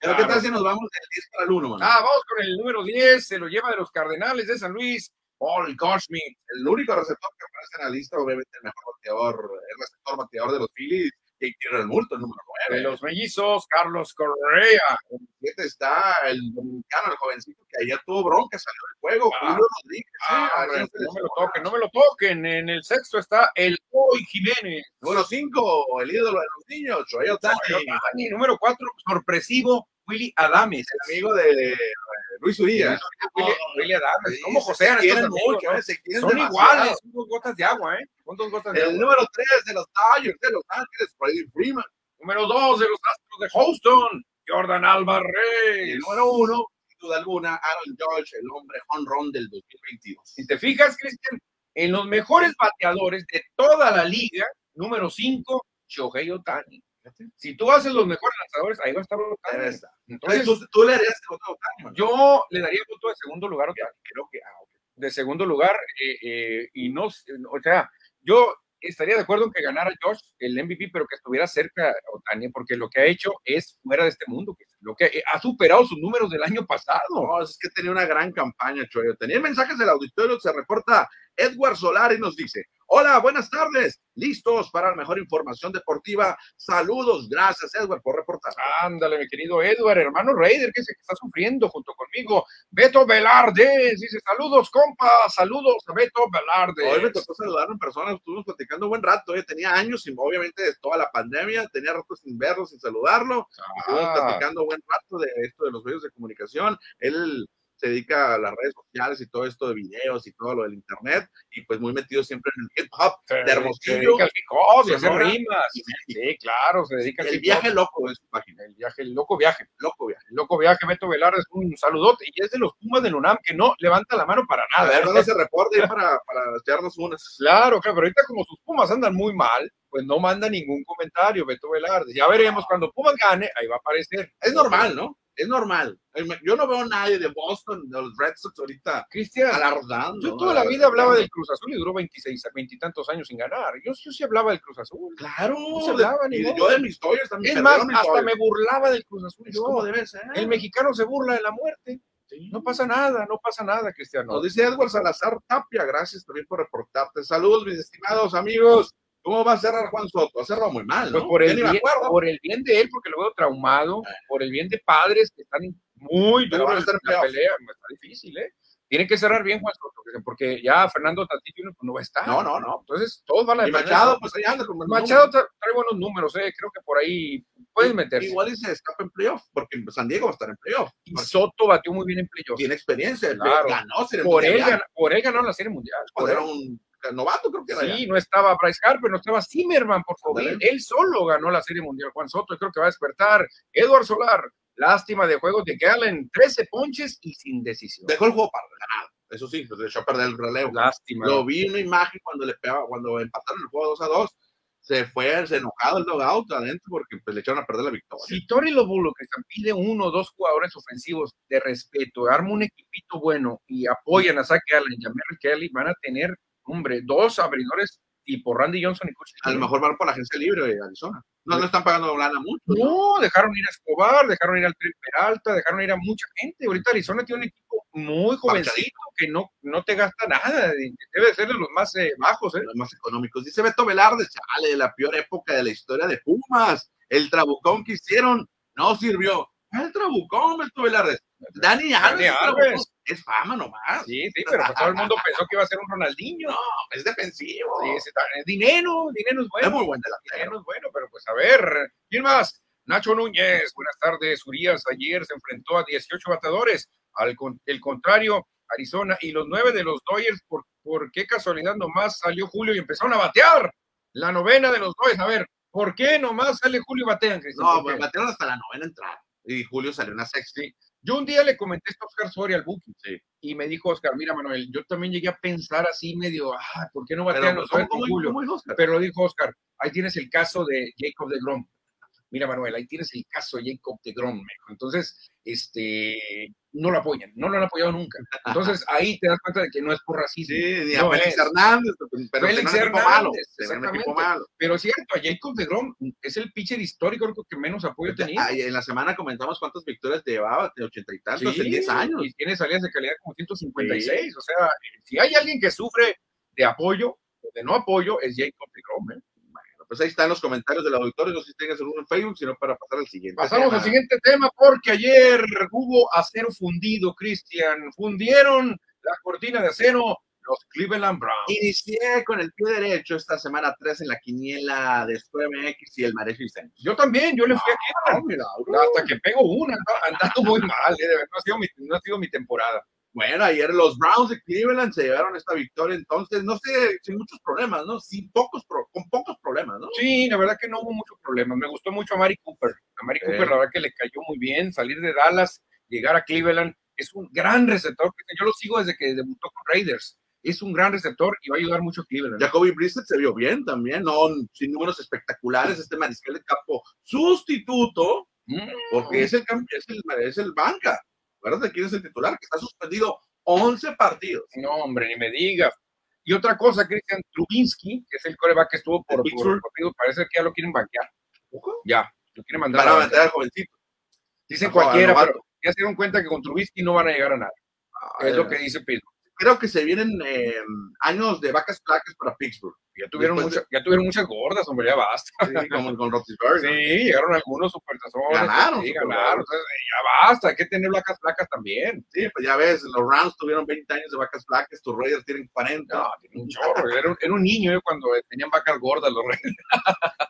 Pero qué tal si nos vamos del 10 para el 1, mano? Ah, vamos con el número 10, se lo lleva de los Cardenales de San Luis, Paul Goldschmidt. El único receptor que aparece en la lista, obviamente el mejor bateador, el receptor bateador de los Phillies, Jake Realmuto, el número De 9. los mellizos, Carlos Correa. En el 7 está el dominicano, el jovencito que ayer tuvo bronca, salió del juego, Ah. Julio Rodríguez. Ah, Ah, no, no me lo toquen, no me lo toquen. En el sexto está el Hoy Jiménez. Número 5, el ídolo de los niños, Shohei Ohtani, Y número cuatro, sorpresivo, Willy Adames. el amigo de Luis Urias. Willy, Willy Adames. Sí, ¿Cómo se josean quieren estos amigos, mucho, no? eh, se quieren Son demasiado. iguales, son dos gotas de agua, ¿eh? Son dos gotas de El agua. número 3 de los Dodgers de Los Ángeles, Freddie Freeman. Número dos de los Astros de Houston, Jordan Y Alvarez. el número 1, sin duda alguna, Aaron George, el hombre honrón del 2022. Si te fijas, Cristian, en los mejores bateadores de toda la liga, número 5, Shohei Otani. Si tú haces los mejores lanzadores, ahí va a estar Otani. Debe estar. Entonces, Entonces, tú, tú le harías el voto a Ohtani, mano? yo le daría voto de segundo lugar a creo que, ah. De segundo lugar, eh, eh, y no, o sea, yo estaría de acuerdo en que ganara Josh el MVP, pero que estuviera cerca Otani, porque lo que ha hecho es fuera de este mundo, que lo que eh, ha superado sus números del año pasado. No, es que tenía una gran campaña, Choyo. Tenía mensajes del auditorio, se reporta Edward Solar y nos dice, hola, buenas tardes, listos para la mejor información deportiva. Saludos, gracias Edward por reportar. Ándale, mi querido Edward, hermano Raider, que se está sufriendo junto conmigo. Beto Velarde, dice, saludos, compa, saludos a Beto Velarde. Hoy me tocó saludarlo en persona, estuvimos platicando un buen rato, eh. tenía años, sin, obviamente, de toda la pandemia, tenía rato sin verlo, sin saludarlo, estuvimos Ah, platicando buen rato de esto de los medios de comunicación, él se dedica a las redes sociales y todo esto de videos y todo lo del internet, y pues muy metido siempre en el hip hop se- de se Hermosillo, dedica al hip a rimas. Sí, claro, se dedica al el viaje loco de su página, El viaje, el loco viaje. loco viaje. El loco viaje, Beto Velarde, es un saludote. Y es de los Pumas del UNAM que no levanta la mano para A nada. ver, ¿dónde se reporte para, para echarnos unas? Claro, claro, pero ahorita como sus Pumas andan muy mal, pues no manda ningún comentario, Beto Velarde. Ya veremos, cuando Pumas gane, ahí va a aparecer. Es normal, ¿no? Es normal. Yo no veo a nadie de Boston, de los Red Sox ahorita Cristian, alardando. yo toda la vida hablaba del Cruz Azul y duró 26, a 20 y tantos años sin ganar. Yo, yo sí hablaba del Cruz Azul. Claro, se de- hablaba, ni yo de mis historias también. Es más, hasta me burlaba del Cruz Azul. Yo. como debe ser. El mexicano se burla de la muerte. No pasa nada, no pasa nada, Cristiano. Nos dice Edward Salazar Tapia, gracias también por reportarte. Saludos, mis estimados amigos. ¿Cómo va a cerrar Juan Soto? Ha cerrado muy mal, Pues por el, bien, por el bien de él, porque lo veo traumado, por el bien de padres que están muy duros en la pelea, está difícil, ¿eh? Tiene que cerrar bien Juan Soto, que- porque ya Fernando Tatí Jr. pues, no va a estar. No, no, no. Entonces, todos van a Y. Machado, pues ahí anda con Machado trae buenos números, ¿eh? Creo que por ahí puedes meterse. Igual y se escapa en playoff, porque San Diego va a estar en playoff. Y Soto batió muy bien en playoff. Tiene experiencia, Claro. ganó Por él, Mundial. gan- por él ganaron la Serie Mundial. por Pues era él. un novato, creo que era. Sí, ya. no estaba Bryce Harper, no estaba Zimmerman por favor. Él solo ganó la Serie Mundial. Juan Soto, creo que va a despertar. Edward Solar, lástima de juegos de Gallen, 13 ponches y sin decisión. Dejó el juego para ganar. Eso sí, pues le echó a perder el relevo. Lástima. Lo vi una imagen cuando le pegaba, cuando empataron el juego 2 a 2. Se fue, se enojado el dogout adentro porque pues, le echaron a perder la victoria. Si Tony Lobulo que pide uno o dos jugadores ofensivos de respeto, arma un equipito bueno y apoyan a Zach Allen y a Kelly, van a tener, hombre, dos abridores tipo Randy Johnson y Coach. A lo mejor van por la agencia libre de Arizona. No, no están pagando lana mucho. ¿no? No, dejaron ir a Escobar, dejaron ir al Tri Peralta, dejaron ir a mucha gente. Ahorita Arizona tiene un equipo muy jovencito que no, no te gasta nada. Debe ser de los más eh, bajos, ¿eh? Los más económicos. Dice Beto Velarde, chale, la peor época de la historia de Pumas. El trabucón que hicieron no sirvió. El trabucón, Beto Velarde. Dani Alves, Dani es Alves. es fama nomás. Sí, sí, pero pues todo el mundo pensó que iba a ser un Ronaldinho. No, es defensivo. Sí, es dinero, dinero es es bueno. muy buen delantero. Dinero es bueno, pero pues a ver, ¿quién más? Nacho Núñez, buenas tardes. Urias ayer se enfrentó a 18 bateadores. Al con- el contrario, Arizona y los nueve de los Dodgers, ¿por, por qué casualidad nomás salió Julio y empezaron a batear? La novena de los Dodgers, a ver, ¿por qué nomás sale Julio y batean, Cristian? No, ¿Por pues batearon hasta la novena entrada. Y Julio salió una. Sí. Yo un día le comenté esto a Oscar Soria al Buki Sí. y me dijo Oscar, mira Manuel, yo también llegué a pensar así medio, ah, ¿por qué no batean los ¿cómo, Dodgers con cómo, Julio? cómo? Pero lo dijo Oscar, ahí tienes el caso de Jacob de Grom. Mira, Manuel, ahí tienes el caso de Jacob de Grom. Entonces, este, no lo apoyan, no lo han apoyado nunca. Entonces, ahí te das cuenta de que no es por racismo. Sí, ni a No Félix es. Hernández, pero Félix tenía Hernández, malo. Tenía exactamente. malo. Pero es cierto, a Jacob de Grom es el pitcher histórico que menos apoyo y en la semana comentamos cuántas victorias llevaba, de ochenta y tantos Sí, en 10 años. Y tiene salidas de calidad como 156. O sea, si hay alguien que sufre de apoyo o de no apoyo, es Jacob de Grom. ¿eh? Pues ahí están los comentarios del auditorio, no sé si tengas alguno en Facebook, sino para pasar al siguiente. Pasamos tema. al siguiente tema porque ayer hubo acero fundido, Cristian. Fundieron la cortina de acero los Cleveland Browns. Inicié con el pie derecho esta semana 3 en la quiniela de SQMX y el Marejo Vicente. Yo también, yo le fui a Ah, Cleveland. Hasta que pego una, ando- andando muy mal, eh, de verdad, no ha, sido mi, no ha sido mi temporada. Bueno, ayer los Browns de Cleveland se llevaron esta victoria, entonces, no sé, sin muchos problemas, ¿no? Sin pocos, pro- con pocos problemas, ¿no? Sí, la verdad que no hubo muchos problemas. Me gustó mucho a Mari Cooper. A Mari Eh. Cooper, la verdad que le cayó muy bien salir de Dallas, llegar a Cleveland. Es un gran receptor. Yo lo sigo desde que debutó con Raiders. Es un gran receptor y va a ayudar mucho a Cleveland. Jacoby Brissett se vio bien también, no sin números espectaculares, este mariscal de campo sustituto, Mm. porque es el, es el, es el banca, ¿verdad? ¿Quién es el titular? Que está suspendido 11 partidos. No, hombre, ni me digas. Y otra cosa, Christian Trubinsky, que es el coreback que estuvo por, ¿De por parece que ya lo quieren banquear. Ya, lo quieren mandar. Van a a la meter al jovencito. Dicen cualquiera, pero ya se dieron cuenta que con Trubisky no van a llegar a nada. Es lo que dice Pittsburgh. Creo que se vienen eh, años de vacas flacas para Pittsburgh. Ya tuvieron, muchas, ya tuvieron muchas gordas, hombre, ya basta. Sí, como con Roethlisberger. Sí, llegaron algunos supertazones. Ganaron, Sí, ganaron. Entonces, ya basta, hay que tener vacas flacas también. Sí, pues ya ves, los Rams tuvieron 20 años de vacas flacas, tus Raiders tienen 40. No, tiene un chorro. Era, un- era un niño yo cuando tenían vacas gordas los reyes.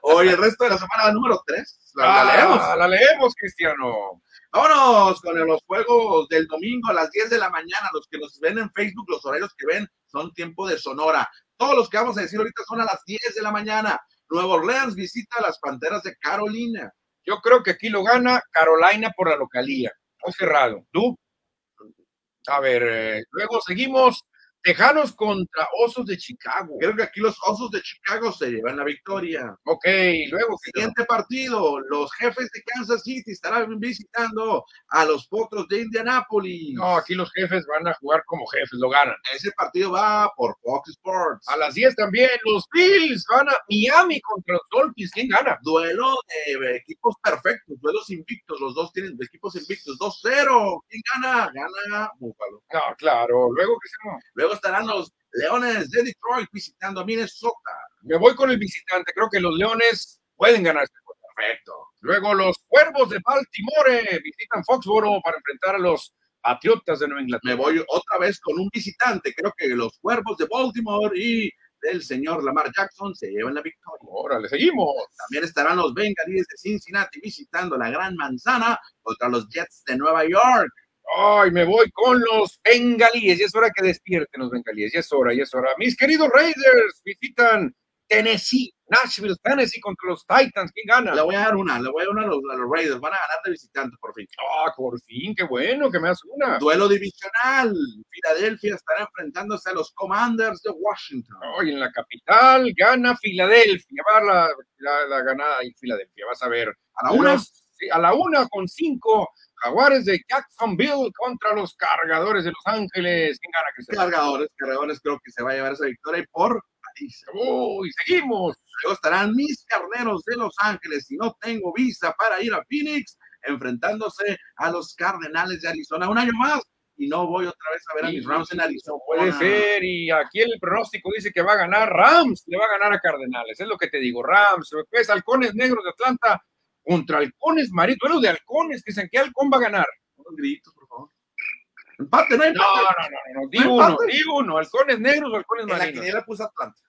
Hoy el resto de la semana número 3, la, la Ah, leemos. La leemos, Cristiano. Vámonos con los juegos del domingo a las 10 de la mañana. Los que nos ven en Facebook, los horarios que ven son tiempo de Sonora. Todos los que vamos a decir ahorita son a las 10 de la mañana. Nueva Orleans visita las Panteras de Carolina. Yo creo que aquí lo gana Carolina por la localía. Cerrado. ¿Tú? A ver, eh, luego seguimos. Tejanos contra Osos de Chicago. Creo que aquí los Osos de Chicago se llevan la victoria. Ok, luego Siguiente partido, los jefes de Kansas City estarán visitando a los Potros de Indianápolis. No, aquí los jefes van a jugar como jefes, lo ganan. Ese partido va por Fox Sports. A las 10 también, los Bills van a Miami contra los Dolphins. ¿Quién gana? Duelo de equipos perfectos, duelos invictos. Los dos tienen equipos invictos. 2-0. ¿Quién gana? Gana Buffalo. No, claro. Luego que se Luego estarán los Leones de Detroit visitando a Minnesota. Me voy con el visitante. Creo que los Leones pueden ganar este juego. Perfecto. Luego los Cuervos de Baltimore visitan Foxboro para enfrentar a los Patriotas de Nueva Inglaterra. Me voy otra vez con un visitante. Creo que los Cuervos de Baltimore y del señor Lamar Jackson se llevan la victoria. Órale, seguimos. También estarán los Bengalíes de Cincinnati visitando la Gran Manzana contra los Jets de Nueva York. Ay, me voy con los bengalíes. Ya es hora que despierten los bengalíes. Ya es hora, ya es hora. Mis queridos Raiders visitan Tennessee, Nashville, Tennessee contra los Titans. ¿Quién gana? Le voy a dar una, le voy a dar una a los, a los Raiders. Van a ganar de visitante por fin. Ah, por fin, qué bueno que me das una. Duelo divisional. Filadelfia estará enfrentándose a los Commanders de Washington. Hoy en la capital gana Filadelfia. Va la, la, la ganada ahí Filadelfia. Vas a ver. A la una. Los- sí, a la una con cinco. Jaguares de Jacksonville contra los cargadores de Los Ángeles. ¿Quién gana, Cristian? Cargadores, cargadores, creo que se va a llevar esa victoria por paliza. Uy, seguimos. Luego estarán mis carneros de Los Ángeles. Si no tengo visa para ir a Phoenix, enfrentándose a los Cardenales de Arizona. Un año más y no voy otra vez a ver a mis Rams en Arizona. Puede ser, y aquí el pronóstico dice que va a ganar Rams, le va a ganar a Cardenales, es lo que te digo, Rams, pues halcones negros de Atlanta contra halcones marinos, duelo de halcones, que dicen que halcón va a ganar. Unos gritos, por favor. Empate, no hay No, empate. no, no, no, di No uno, empate. di uno, halcones negros o halcones En la marinos. quiniela puse Atlanta.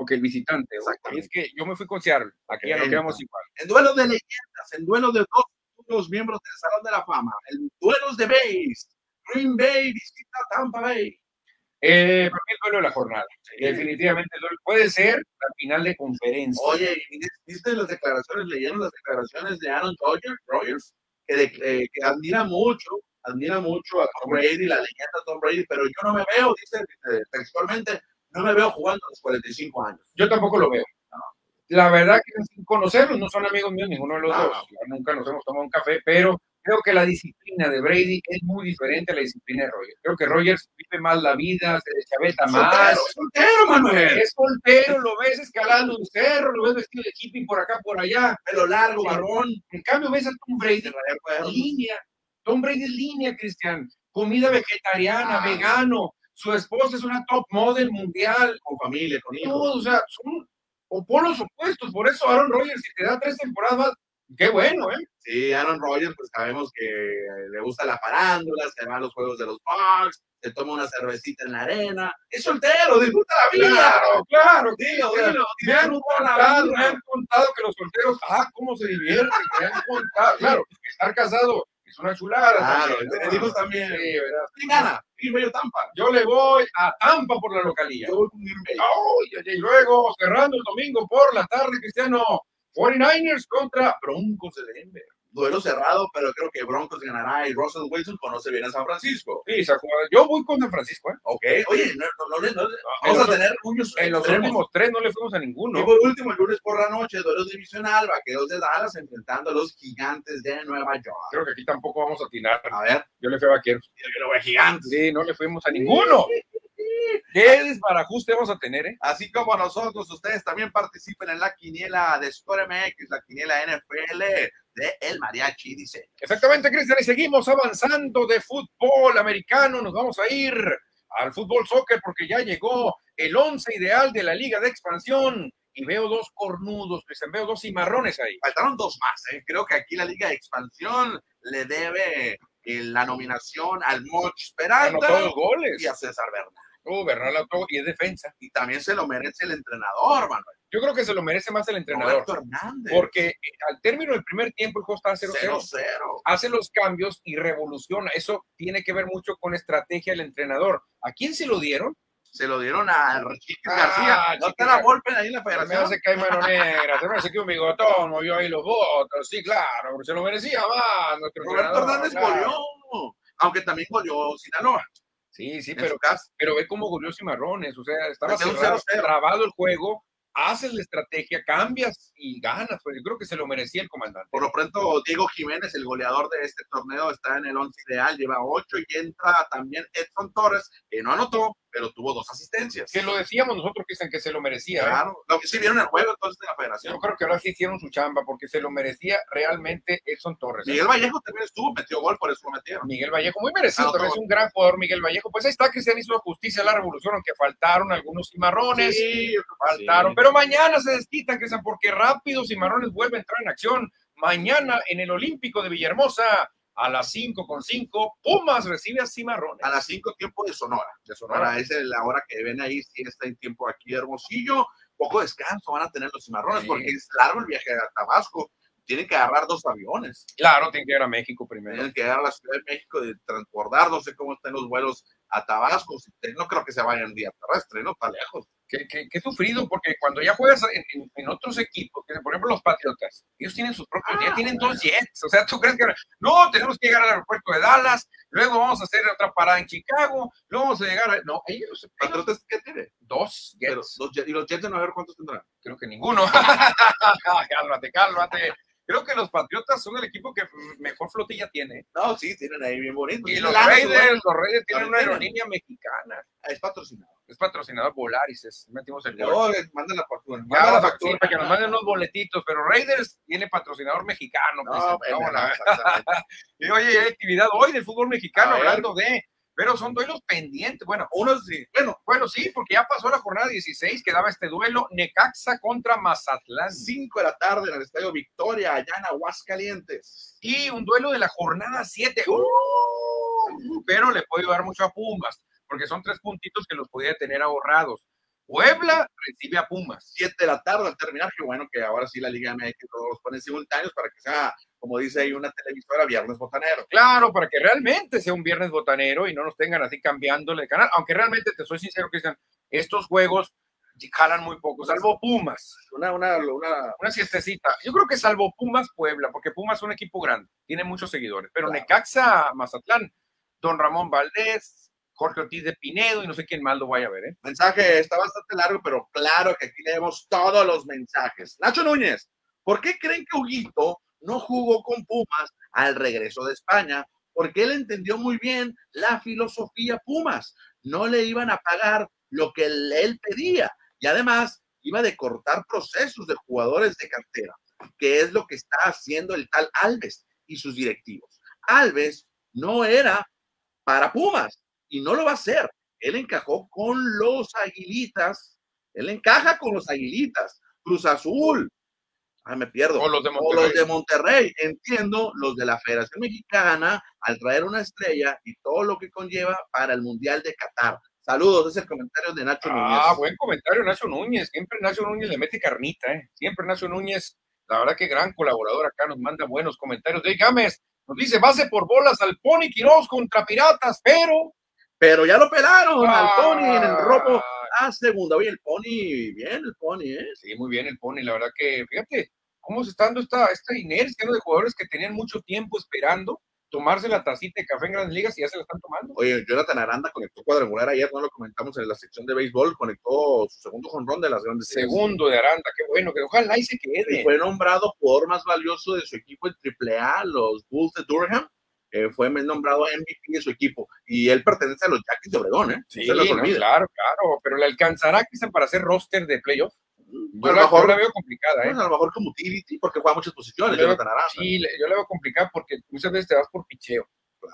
Ok, el visitante, es que yo me fui con Seattle, aquí ya nos quedamos igual. En duelo de leyendas, en duelo de dos futuros miembros del Salón de la Fama, en duelos de base. Green Bay visita Tampa Bay. Eh, para mí el duelo de la jornada, definitivamente el duelo. puede ser la final de conferencia. Oye, ¿y ¿viste las declaraciones, leyeron las declaraciones de Aaron Rodgers, que, de- eh, que admira mucho, admira mucho a Tom Brady, la leyenda Tom Brady, pero yo no me veo, dice eh, textualmente, no me veo jugando a los 45 años. Yo tampoco lo veo. La verdad que sin conocerlos, no son amigos míos ninguno de los dos. Nunca nos hemos tomado un café, pero creo que la disciplina de Brady es muy diferente a la disciplina de Rogers. Creo que Rogers vive más la vida, se deschaveta más. Soltero, soltero, Manuel. Es soltero, lo ves escalando un cerro, lo ves vestido de hippie por acá, por allá. Pelo largo, Sí. barbón. En cambio, ves a Tom Brady cuernos. línea. Tom Brady es línea, Cristian. Comida vegetariana, Ah. vegano. Su esposa es una top model mundial. Con familia, con hijos. Todos, o sea, son o polos opuestos. Por eso Aaron Rodgers, si te da tres temporadas qué bueno, ¿eh? Sí, Aaron Rodgers, pues sabemos que le gusta la farándula, se va a los juegos de los Bucks, se toma una cervecita en la arena. Es soltero, disfruta la vida. Claro, claro. Dilo, dilo, Me han contado, me han contado que los solteros, ah, cómo se divierten, me han contado. Claro, estar casado es una chulada. Claro, hijos también. Sí, ¿verdad? ¿Quién gana? Green Bay o Tampa. Yo le voy a Tampa por la localía. Yo voy con ay, Y luego, cerrando el domingo por la tarde, Cristiano, 49ers contra Broncos de Denver. Duelo cerrado, pero creo que Broncos ganará y Russell Wilson conoce bien a San Francisco. Sí, esa jugada. Yo voy con San Francisco, ¿eh? Ok, oye, no, no, no, le- no le- En vamos a tener unos en los extremos. últimos tres no le fuimos a ninguno. Y por último, el lunes por la noche, duelo divisional, vaqueros de Dallas enfrentando a los gigantes de Nueva York. Creo que aquí tampoco vamos a atinar. A ver, Yo le fui a Vaqueros. yo quiero ver gigantes. Sí, no le fuimos a ninguno. ¿Qué desbarajuste vamos a tener, eh? Así como nosotros, ustedes también participen en la quiniela de Score MX, la quiniela NFL de El Mariachi, dice. Exactamente, Cristian, y seguimos avanzando de fútbol americano. Nos vamos a ir al fútbol soccer porque ya llegó el once ideal de la Liga de Expansión y veo dos cornudos, Cristian, veo dos cimarrones ahí. Faltaron dos más, ¿eh? Creo que aquí la Liga de Expansión le debe eh, la nominación al Moch Peralta y a César Bernal. Bernal anotó y es defensa. Y también se lo merece el entrenador, Manuel. Yo creo que se lo merece más el entrenador. Roberto Hernández. Porque eh, al término del primer tiempo el juego estaba 0-0. 0-0. Hace los cambios y revoluciona. Eso tiene que ver mucho con estrategia del entrenador. ¿A quién se lo dieron? Se lo dieron a Chiquis Ah, García. ¿No Chiquis está la golpe ahí en la Se me federación? hace hay mano negra, se me hace que un bigotón movió ahí los votos. Sí, claro, porque se lo merecía más. Nuestro Roberto Hernández claro. goleó. Aunque también goleó Sinaloa. Sí, sí, pero, pero ve cómo goleó Cimarrones. O sea, estaba cerrado, 0-0. trabado el juego, haces la estrategia, cambias y ganas. Pues yo creo que se lo merecía el comandante. Por lo pronto, Diego Jiménez, el goleador de este torneo, está en el once ideal, lleva ocho y entra también Edson Torres, que no anotó, pero tuvo dos asistencias. Que lo decíamos nosotros, Cristian, que se lo merecía. ¿eh? Claro, lo que sí vieron el juego entonces de la federación. Yo creo que ahora sí hicieron su chamba, porque se lo merecía realmente Edson Torres. Miguel Vallejo también estuvo, metió gol, por eso lo metieron. Miguel Vallejo, muy merecido, es un gran jugador Miguel Vallejo. Pues ahí está, Cristian hizo justicia a la revolución, aunque faltaron algunos cimarrones. Sí, Faltaron, sí. pero mañana se desquitan, Cristian, porque rápido Cimarrones vuelve a entrar en acción. Mañana en el Olímpico de Villahermosa, a las 5 con 5, Pumas recibe a Cimarrones. a las 5 tiempo de Sonora. de Sonora. Ahora esa es la hora que ven ahí, sí está en tiempo aquí Hermosillo. Poco descanso van a tener los cimarrones Sí. porque es largo el viaje a Tabasco. Tienen que agarrar dos aviones. Claro, tiene que ir a México primero. Tienen que llegar a la Ciudad de México de transbordar. No sé cómo están los vuelos a Tabasco. si No creo que se vayan día terrestre, ¿no? Está lejos. Qué, qué- qué sufrido, porque cuando ya juegas en, en- en otros equipos, que por ejemplo los Patriotas, ellos tienen sus propios, ya Ah, tienen bueno. dos jets. O sea, tú crees que no, tenemos que llegar al aeropuerto de Dallas, luego vamos a hacer otra parada en Chicago, luego vamos a llegar a. No, ellos, ¿Patriotas qué tiene? dos Pero jets. Jets- y los Jets de no ver cuántos tendrán. Creo que ninguno. cálmate, cálmate. Creo que los Patriotas son el equipo que mejor flotilla tiene. No, sí, tienen ahí bien bonitos. Y los Raiders, los Raiders tienen una aerolínea mexicana. Es patrocinado. Es patrocinador Volaris, es- metimos el gol. No, mandan la factura. Ya, Mandan la sí, factura. para que nos manden unos boletitos, pero Raiders tiene patrocinador mexicano. pues, No, ¿cómo bueno, la- exactamente. y oye, hay actividad hoy del fútbol mexicano, hablando de, pero son duelos pendientes. Bueno, Unos sí. Bueno, bueno, sí, porque ya pasó la jornada 16, quedaba este duelo Necaxa contra Mazatlán. 5 de la tarde en el Estadio Victoria, allá en Aguascalientes. Y un duelo de la jornada 7. ¡Uh! pero le puede ayudar mucho a Pumas, porque son tres puntitos que los podía tener ahorrados. Puebla recibe a Pumas. 7 de la tarde al terminar, que bueno que ahora sí la Liga MX los pone simultáneos para que sea, como dice ahí una televisora, viernes botanero. Claro, para que realmente sea un viernes botanero y no nos tengan así cambiándole de canal. Aunque realmente, te soy sincero, Cristian, estos juegos jalan muy poco, salvo Pumas. Una, una, una, Una siestecita. Yo creo que salvo Pumas Puebla, porque Pumas es un equipo grande, tiene muchos seguidores. Pero Claro. Necaxa, Mazatlán, Don Ramón Valdés, Jorge Ortiz de Pinedo y no sé quién más lo vaya a ver, ¿eh? mensaje, está bastante largo, pero claro que aquí leemos todos los mensajes. Nacho Núñez, ¿por qué creen que Huguito no jugó con Pumas al regreso de España? Porque él entendió muy bien la filosofía Pumas. No le iban a pagar lo que él, pedía y además iba de cortar procesos de jugadores de cantera, que es lo que está haciendo el tal Alves y sus directivos. Alves no era para Pumas y no lo va a hacer. Él encajó con los Aguilitas, él encaja con los Aguilitas, Cruz Azul. Ah, me pierdo. O los de O Monterrey. los de Monterrey. Entiendo los de la Federación Mexicana al traer una estrella y todo lo que conlleva para el Mundial de Qatar. Saludos, es el comentario de Nacho Núñez. Ah, buen comentario, Nacho Núñez. Siempre Nacho Núñez le mete carnita, ¿eh? Siempre Nacho Núñez, la verdad que gran colaborador acá, nos manda buenos comentarios. De Gámez nos dice, base por bolas al Pony Quiroz contra Piratas, pero... Pero ya lo pelaron al Pony en el robo Ah, a segunda. Oye, el Pony, bien el Pony, ¿eh? Sí, muy bien el Pony, la verdad que, fíjate, cómo se está dando esta, esta inercia ¿no? de jugadores que tenían mucho tiempo esperando tomarse la tacita de café en grandes ligas y ya se la están tomando. Oye, Jonathan Aranda conectó cuadrangular ayer, no lo comentamos en la sección de béisbol, conectó su segundo jonrón de las grandes ligas. Segundo de Aranda, qué bueno, que ojalá y se Y quede. fue nombrado jugador más valioso de su equipo en AAA, los Bulls de Durham. Eh, fue nombrado MVP de su equipo y él pertenece a los Jackies de Obregón, ¿eh? Sí, No no, claro, claro, pero le alcanzará quizá para hacer roster de playoff. Yo a lo mejor- la veo complicada, ¿eh? Pues, a lo mejor como utility, porque juega muchas posiciones, Yo veo-. Sí, yo la veo complicada porque muchas veces te vas por picheo.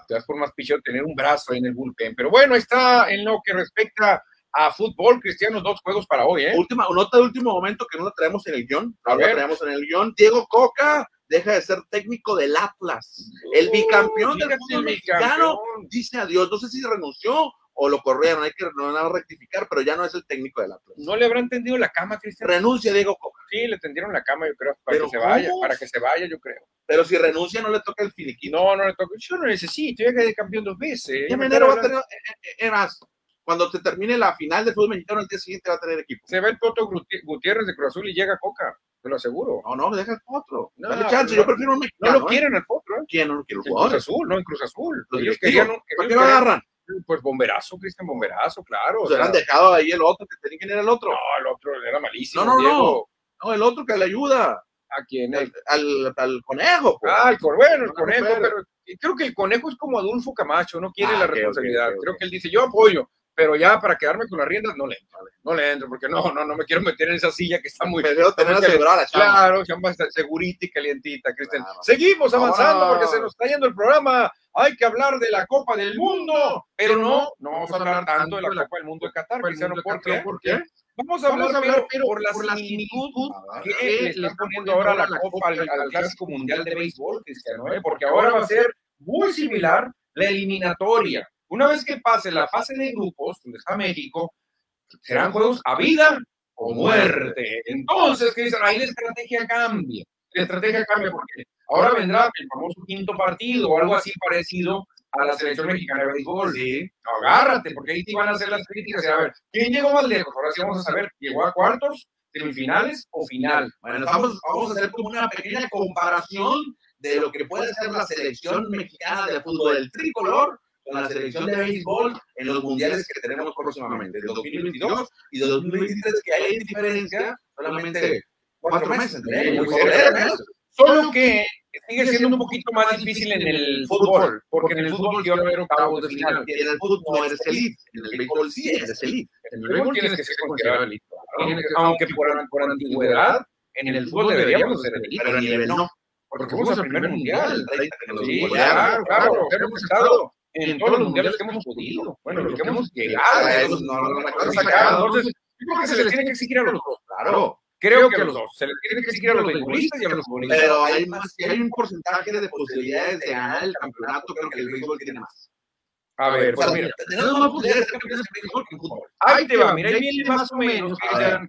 Te vas por más picheo, tener un brazo ahí en el bullpen. Pero bueno, está en lo que respecta a fútbol, Cristiano, dos juegos para hoy, ¿eh? Última, nota de último momento que no la traemos en el guion. A No la traemos en el guion. Diego Coca deja de ser técnico del Atlas. El bicampeón del fútbol mexicano dice adiós. No sé si renunció o lo corrieron. Hay que no, rectificar, pero ya no es el técnico del Atlas. No le habrán tendido la cama, Cristiano. Renuncia Diego Coca. Sí, le tendieron la cama, yo creo, para Pero que se vaya, para que se vaya, yo creo. Pero si renuncia, no le toca el finiquito. No, no le toca. Yo no necesito, ya quedé campeón dos veces. Ya enero va a tener, eh, eh, eh, más, cuando se termine la final del fútbol mexicano, el día siguiente va a tener equipo. Se va el Poto Guti- Gutiérrez de Cruz Azul y llega Coca, te lo aseguro. No, no, deja el otro. No, Dale chance, no, yo prefiero un No mexicano. lo ¿eh? quieren al Potro, ¿eh? ¿Quién no lo quiere? Los En Cruz. Azul, no, en Cruz Azul. Los Ellos querían, un- ¿Por qué ellos lo agarran? Pues bomberazo, Cristian Bomberazo, claro. o Pues hubieran sea, dejado ahí el otro que tenía que ir el otro. no, el otro era malísimo. No, no, no. Diego. No, el otro que le ayuda. ¿A quién? Al, al, al conejo. pues. Ah, el bueno, el No, conejo, pero- creo que el conejo es como Adolfo Camacho, no quiere Ah, la ok, ok, responsabilidad. ok, Creo que él dice, yo apoyo, pero ya para quedarme con las riendas no le entro, no le entro, porque no, no, no me quiero meter en esa silla que está muy... Pero tener asegurada la chamba. Claro, chamba segurita y calientita, Cristian. Seguimos avanzando porque se nos está yendo el programa. Hay que hablar de la Copa del Mundo, pero no, no vamos a hablar tanto de la Copa del Mundo de Qatar, Cristiano, ¿por qué? ¿Por qué? Vamos a hablar, pero, por la similitud que le está poniendo ahora la Copa al, al Clásico Mundial de Béisbol, Cristiano, ¿eh? porque ahora va a ser muy similar la eliminatoria. Una vez que pase la fase de grupos, donde está México, serán juegos a vida o muerte. Entonces, ¿qué dicen? Ahí la estrategia cambia. La estrategia cambia porque ahora vendrá el famoso quinto partido o algo así parecido a la selección mexicana de béisbol. Sí. Agárrate, porque ahí te van a hacer las críticas y a ver, ¿quién llegó más lejos? Ahora sí vamos a saber, ¿llegó a cuartos, semifinales o final? Bueno, vamos, vamos a hacer como una pequeña comparación de lo que puede ser la selección mexicana de fútbol del tricolor con la selección de béisbol en los mundiales que tenemos próximamente, de 2022 y de 2023, que hay diferencia solamente cuatro meses. Solo que sigue siendo un poquito más difícil en el fútbol, porque en el fútbol yo no veo octavos de final. En el fútbol no eres elite, en el béisbol sí eres elite. En el béisbol tienes que ser considerado elite. Aunque por, por antigüedad, en el fútbol deberíamos ser elite. Pero a nivel no. Porque fuimos al primer mundial. Sí, claro, claro. Hemos estado en todos los mundiales que hemos podido. Bueno, los que hemos llegado. Eso no lo han sacado. Entonces, yo creo que se les tiene que exigir a los dos. Claro. Creo que a los dos. Se les tiene que exigir a los beisbolistas y a los futbolistas. Pero hay más, si hay un porcentaje de posibilidades de ganar el campeonato, creo que el béisbol tiene más. A ver, pues mira. tenemos más posibilidades de ser campeones de béisbol que en fútbol. Ahí te va, mira, ahí viene más o menos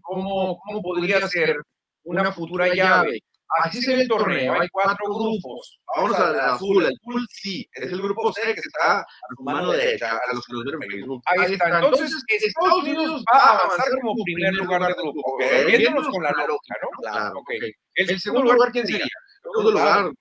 cómo, cómo podría ser una futura llave. Así se ve el torneo, hay cuatro grupos. Vamos al azul, el pool C, es el grupo C que está a su mano derecha, a los que nos en Facebook. Ahí está. Entonces, Estados Unidos va a avanzar como primer lugar del grupo. Viéndonos con la lógica, ¿no? Claro, Ok. El segundo lugar, ¿quién sería? Segundo lugar,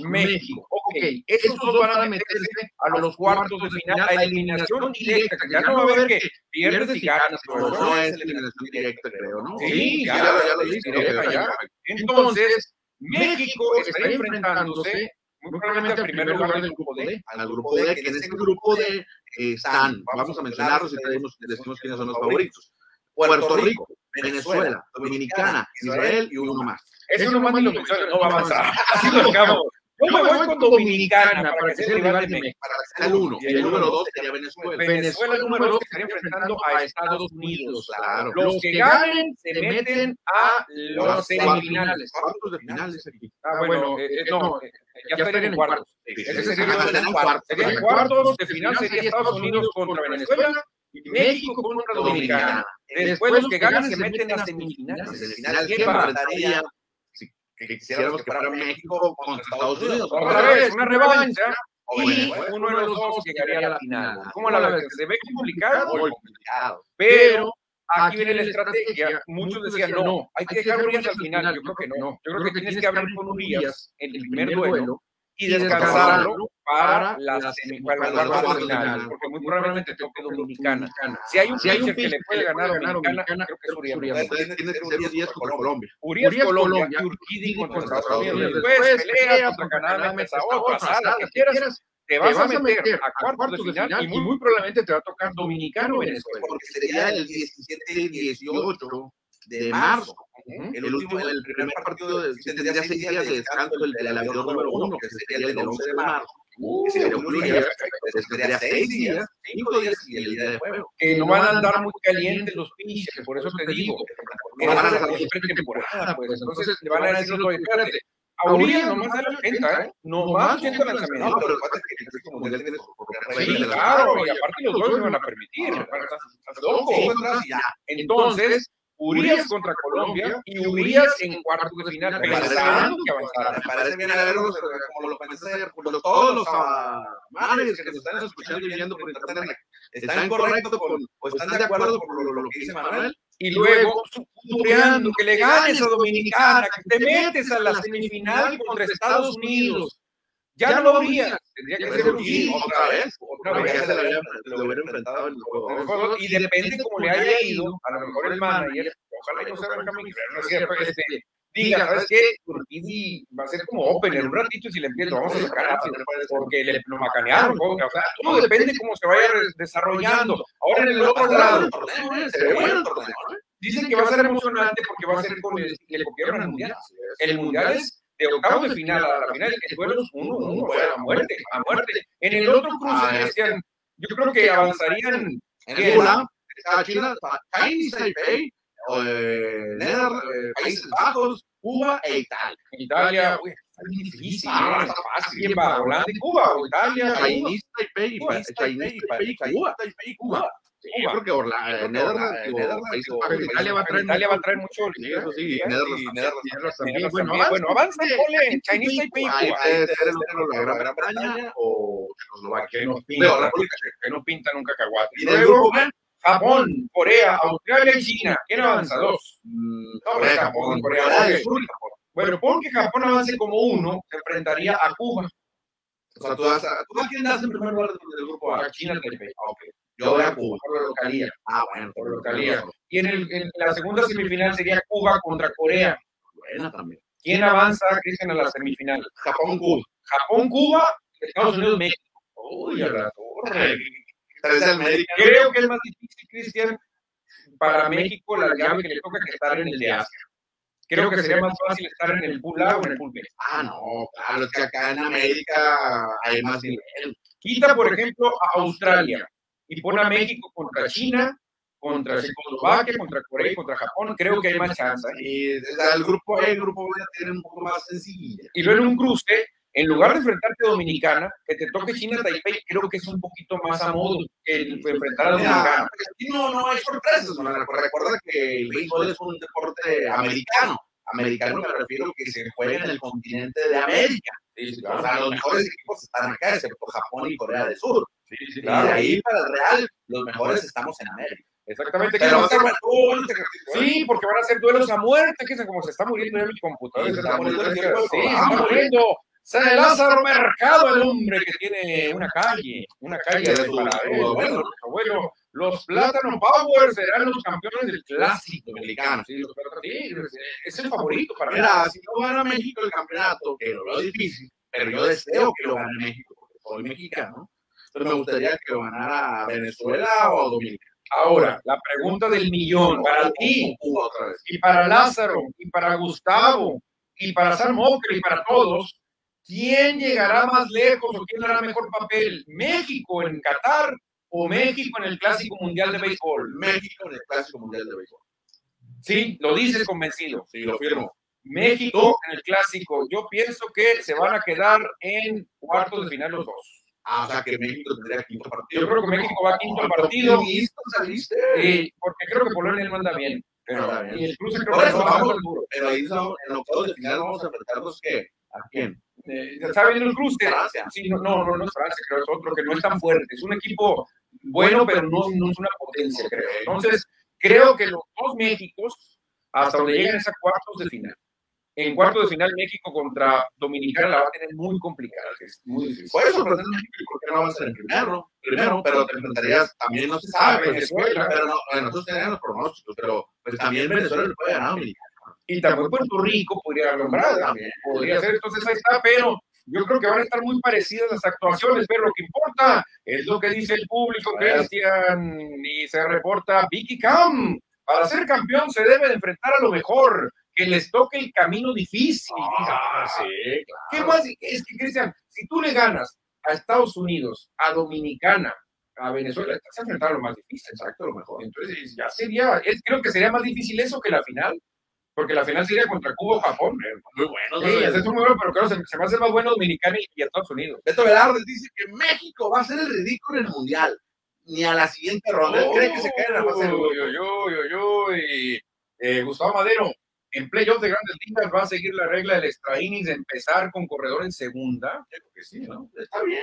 México. Ok. Estos dos van a meterse a los cuartos de final, a eliminación directa. Ya no va a haber que pierdes y ganas. pero no es eliminación directa, creo, ¿no? Sí, ya, lo ya. Entonces, México está enfrentándose muy probablemente al primer lugar del grupo D. Al grupo D, que en ese grupo D eh, están, vamos a mencionarlos y tenemos, decimos quiénes son los favoritos. Puerto Rico, Venezuela, Dominicana, Israel y uno más. Eso no más ni lo menciona, no va a avanzar. Así lo dejamos. Yo me voy con Dominicana para que sea el rival de México. Para que sea el uno. Y el número dos sería Venezuela. Venezuela, el número dos, que estaría enfrentando a Estados Unidos. Claro. Los que ganen se meten a los semifinales. Cuartos de finales aquí. Ah, bueno, eh, eh, no, eh, ya estarían en cuartos. Ese sería el cuartos de final sería Estados Unidos contra Venezuela México contra Dominicana. Después los que ganan se meten a semifinales. ¿quién? Si que quisiéramos que fuera México contra Estados Unidos. Otra vez, una revancha. Y Venezuela. uno de los dos llegaría a la final. ¿Cómo la ves? Se ve complicado, pero aquí viene la estrategia. Muchos decían, no, hay que dejar Urias al final. Yo creo que no. Yo creo que tienes que abrir con Urias en el primer duelo y descansarlo para la semi- para el cuarto de final, porque muy probablemente toque Dominicana. Si hay un pitcher que le puede ganar a Dominicana, creo que es Urias. Tiene tiene que ser 10 contra Colombia. Urias, Colombia, y Urquidi contra Estados Unidos. Después pelea contra Canadá, metes a otra, sala, que quieras, te vas a meter a cuartos de final y muy probablemente te va a tocar Dominicano Venezuela. Porque sería el 17 y 18 de marzo. El último, el primer partido de, tendría seis días de descanso del, del aviador número uno, que sería el del 11 de marzo. Que sería un día, tendría seis días, cinco días y el día de juego. Que no van a andar muy calientes los pinches, por eso te digo. No van a la pretemporada, pues. Entonces le van a decir, oye, espérate, a Urias nomás dale 80, ¿eh? Nomás 80 No, pero pasa que Sí, claro, y aparte los dos se van a permitir. Ya. Entonces, Urias contra Colombia y Urias en cuartos de final, pensando que Me parece bien a verlos como lo pensé, todos los managers que nos están escuchando y viendo por internet están correctos o están de acuerdo con lo, que dice Manuel. Y luego, que le ganes a Dominicana, que te metes a la semifinal contra Estados Unidos. Ya no lo Urias, tendría que ser Y Urias. otra vez, Otra vez. ya se lo hubiera, lo hubiera enfrentado en el juego. Y depende cómo le haya ido, a lo mejor el manager, ojalá y no sea Benjamín, pero no es cierto, este, diga, ¿sabes qué? Urquidy va a ser como opener un ratito y si le empieza, vamos a sacar porque le, lo macanearon. O sea, todo depende de cómo se vaya desarrollando. Ahora en el otro lado, dicen que va a ser emocionante porque va a ser con el copiaron al mundial. El mundial es de octavo de final a la final, que duelos uno, uno, a muerte, a muerte. En el otro cruce, Cristian, yo creo que avanzarían en China, Chinese Taipei, eh, Países Bajos, Cuba e Italia. Italia, está bien difícil, ah, está fácil. ¿Quién va? ¿Holanda y Cuba o Italia? Taipei, Taipei, Cuba. Sí, yo creo que Orlando, Netherlands, Italia va a traer, Italia va a traer mucho. Sí, eso sí, Netherlands también. Bueno, avanza, ponle Chinese Taipei, la Gran Bretaña o Checoslovaquia. Que no pintan un cacahuate. Y luego, Japón, Corea, Australia y China. ¿Quién avanza? Dos. Mm, Corea, Japón, Corea del Sur Bueno, porque Japón avance como uno, se enfrentaría a Cuba. O sea, tú vas a, ¿tú a quién das en primer lugar del grupo A? A China, Taipei. Ah, ok. Yo voy a Cuba. Por localía. Ah, bueno, por localía. Y en, el, en la segunda semifinal sería Cuba contra Corea. Buena también. ¿Quién avanza, Cristian, a la semifinal? Japón, Cuba. Japón, Cuba, Estados Unidos, México. Uy, a la torre. Creo que es más difícil, Cristian, para México la llave que le toca que estar en el de Asia. Creo que sería más fácil estar en el pool A o en el pool B. Ah, no, claro, es que acá en América hay más nivel. Quita, por ejemplo, a Australia y pone a México contra China, contra Checoslovaquia, contra Corea y contra Japón. Creo que hay más chance. Y el grupo A, el grupo B tiene un poco más sencillo. Y luego en un cruce en lugar de enfrentarte a Dominicana, que te toque China Taipei, creo que es un poquito más a modo que enfrentar a Dominicana. No, no hay sorpresas, recuerda que el béisbol es un deporte americano. Americano me refiero a que se juega en el continente de América. o sea, los mejores equipos están acá, excepto Japón y Corea del Sur. Y de ahí para el Real, los mejores estamos en América. Exactamente. Pero sí, porque van a ser duelos a muerte, que es como se está muriendo ya mi computadora. Sí, se está muriendo. San Lázaro Mercado, el hombre que tiene una calle, una calle de para bueno, bueno, los Plátano Power serán los campeones del clásico americano. Sí, es el favorito para Mira, si no gana México el campeonato, que lo veo difícil, pero yo deseo que lo gane México, porque soy mexicano. Pero me gustaría que lo ganara Venezuela o Dominicana. Ahora, la pregunta del millón para ti, y para Lázaro, y para Gustavo, y para San Mocre, y para todos, ¿Quién llegará más lejos o quién hará mejor papel? ¿México en Qatar o México en el Clásico Mundial de Béisbol? México en el Clásico Mundial de Béisbol. Sí, lo dices convencido. Sí, lo firmo. México en el Clásico. Yo pienso que se van a quedar en cuartos de final los dos. Ah, o sea que México tendría quinto partido. Yo creo que México va a quinto partido. ¿Listo saliste? Sí, porque creo que Polonia él manda bien. Pero, y el cruce creo que eso, vamos, duro. Pero ahí en octavos de final vamos a enfrentarnos que ¿a quién? eh, está viendo el cruce. Francia. Sí, no, no, no, no es Francia, creo que es otro que no es tan fuerte. Es un equipo bueno, pero no, no es una potencia, creo. Entonces, creo que los dos Méxicos, hasta donde lleguen a cuartos de final. En cuartos de final, México contra Dominicana la va a tener muy complicada. Es muy difícil. Puede sorprender México porque no va a ser el primero, primero, pero te enfrentarías, también no se sabe, Venezuela, pero no, bueno, nosotros tenemos los pronósticos, pero pues, también Venezuela le puede ganar a Dominicana y también Puerto Rico podría nombrado, también podría ser, entonces ahí está, pero yo creo que van a estar muy parecidas las actuaciones, pero lo que importa es lo que dice el público, Cristian, y se reporta Vicky Cam. Para ser campeón se debe de enfrentar a lo mejor, que les toque el camino difícil. Ah, sí, claro. ¿Qué más? Es que, Cristian, si tú le ganas a Estados Unidos, a Dominicana, a Venezuela, estás enfrentando lo más difícil. Exacto, lo mejor. Entonces ya sería, es, creo que sería más difícil eso que la final. Porque la final sería contra Cuba o Japón. Muy bueno. Sí, es muy bueno, pero claro, se, se, va a hacer más bueno Dominicana y, Estados Unidos. Beto Velarde dice que México va a ser el ridículo en el Mundial. Ni a la siguiente ronda. Oh, ¿Cree que se cae en la fase de yo, yo, yo, y eh, Gustavo Madero, en playoff de grandes ligas va a seguir la regla del extra innings de empezar con corredor en segunda. Creo que sí, ¿no? Está bien.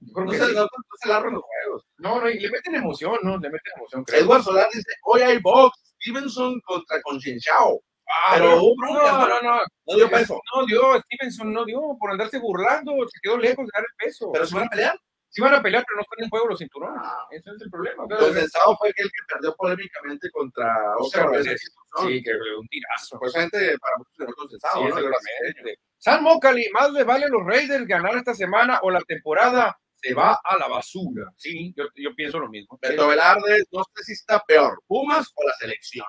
no, se, sí. no, no se largan los juegos. No, no, y le meten emoción, ¿no? Le meten emoción. Creo. Edward Solar dice, hoy hay box. Stevenson contra Concienciao. Ah, pero no, no, no, no, no dio peso. No dio, Stevenson no dio por andarse burlando, se quedó lejos de dar el peso. ¿Pero se van a pelear? Si van a pelear, pero no están en juego los cinturones. Ah. Ese es el problema. Entonces, el sábado fue el que perdió polémicamente contra Oscar Sí, que un tirazo. Pues gente para muchos de nosotros sábado, sí, ¿no? San Mocali, más le vale a los Raiders ganar esta semana o la temporada se va a la basura. Sí, yo, yo pienso lo mismo. Beto Velarde, no sé si está peor, Pumas o la selección.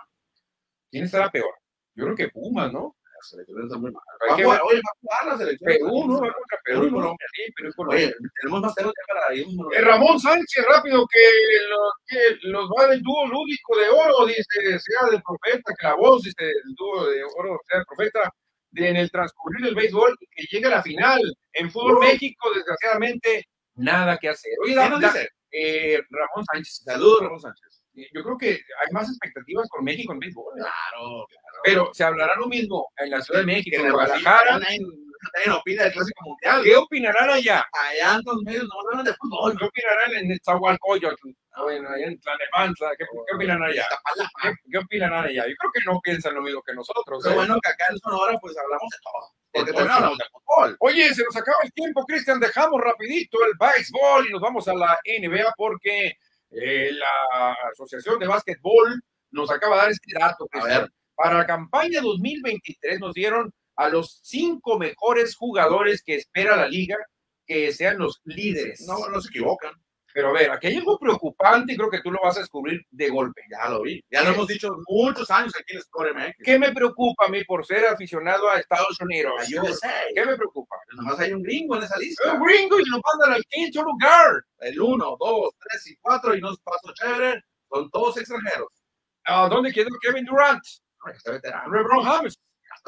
¿Quién estará peor? Yo creo que Pumas, ¿no? Selección está muy mal. Va jugar, oye, va a jugar la selección. Perú, ¿no? Va contra Perú y Colombia. Sí, Perú y Colombia. Oye, tenemos más temas para ir. Eh, Ramón Sánchez, rápido, que, lo, que los va del dúo lúdico de oro, dice, sea del profeta, que la voz, dice, el dúo de oro, sea del profeta en el transcurrir del béisbol y que llegue a la final. En Fútbol México, desgraciadamente, nada que hacer. Oye, ¿qué nos dice? Eh, Ramón Sánchez. Saludos, Ramón Sánchez. Yo creo que hay más expectativas con México en béisbol. Claro, claro. Pero se hablará lo mismo en la Ciudad de México, en Guadalajara. Nadie opina del Clásico Mundial. ¿Qué opinarán allá? Allá en los medios no hablan de fútbol. ¿Qué opinarán en Zahualcoyotl? Bueno, allá en Tlanepanza. ¿Qué, ¿Qué opinan allá? ¿Qué, ¿Qué opinan allá? Yo creo que no piensan lo mismo que nosotros. Pero ¿eh? bueno que acá en Sonora pues hablamos de todo. Porque hablamos de fútbol. Oye, se nos acaba el tiempo, Cristian. Dejamos rapidito el béisbol y nos vamos a la NBA porque eh, la Asociación de Básquetbol nos acaba de dar este dato. A ver. Para la campaña 2023 nos dieron a los cinco mejores jugadores que espera la liga que sean los líderes. No, no se equivocan. Pero a ver, aquí hay algo preocupante y creo que tú lo vas a descubrir de golpe. Ya lo vi. Ya lo hemos dicho muchos años aquí en Score ¿Qué me preocupa a mí por ser aficionado a Estados Unidos? ¿Qué me preocupa? Nomás hay un gringo en esa lista. Un gringo y lo mandan al quinto lugar. El uno, dos, tres y cuatro y nos pasó chévere. Son todos extranjeros. ¿A dónde quedó Kevin Durant? Está veterano. LeBron James.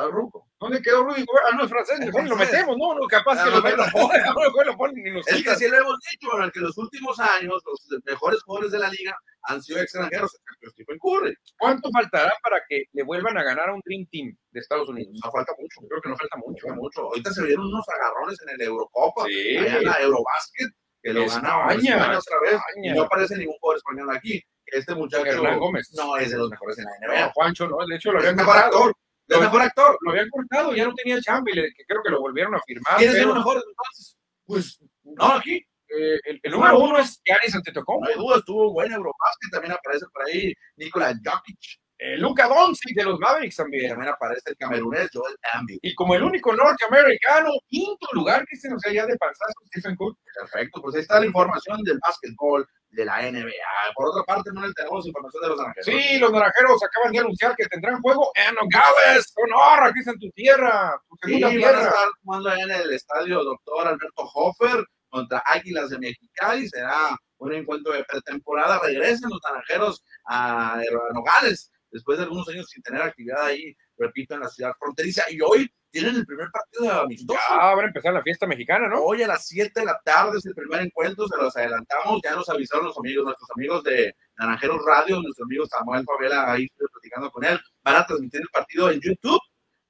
Ruco. ¿Dónde quedó Rudy Ah, no, es francés. Mejor lo metemos, no, no, capaz que lo, lo, lo ponen ni nos Es que así lo hemos dicho, bueno, que en los últimos años los mejores jugadores de la liga han sido extranjeros, Stephen Curry. ¿Cuánto faltará para que le vuelvan a ganar a un Dream Team de Estados Unidos? No falta mucho. Creo que no falta mucho. Mucho. Ahorita se vieron unos agarrones en el Eurocopa, sí. en la Eurobasket, que lo ganaron España otra vez. Y no aparece ningún jugador español aquí. Este muchacho Hernán Gómez. no es de los mejores en la NBA. Juancho, no, de hecho lo habían mejor actor. Lo mejor actor, lo habían cortado, ya no tenía chamba y le, que creo que lo volvieron a firmar. ¿Quién es el mejor entonces? Pues, no, aquí. Eh, el, el, número uno es Giannis Antetokounmpo. No hay duda, estuvo buena Eurobasket, también aparece por ahí Nikola Jokic. Eh, Luca Doncic de los Mavericks también. También aparece el camerunés Joel Embiid. Y como el único norteamericano, quinto lugar, que se nos ya de panzazo, Stephen Curry. Perfecto, pues ahí está la información del básquetbol de la NBA. Por otra parte, no le tenemos información de los naranjeros. Sí, los naranjeros acaban de anunciar que tendrán juego en Nogales, honor, aquí está en tu tierra, tu sí, tierra. van a estar jugando en el estadio Doctor Alberto Hofer contra Águilas de Mexicali. Será un encuentro de pretemporada. Regresan los naranjeros a Nogales después de algunos años sin tener actividad ahí, repito, en la ciudad fronteriza. Y hoy tienen el primer partido de amistoso. Ya va a empezar la fiesta mexicana, ¿no? Hoy a las 7 de la tarde es el primer encuentro, se los adelantamos, ya nos avisaron los amigos, nuestros amigos de Naranjeros Radio, nuestro amigo Samuel Favela, ahí estoy platicando con él, van a transmitir el partido en YouTube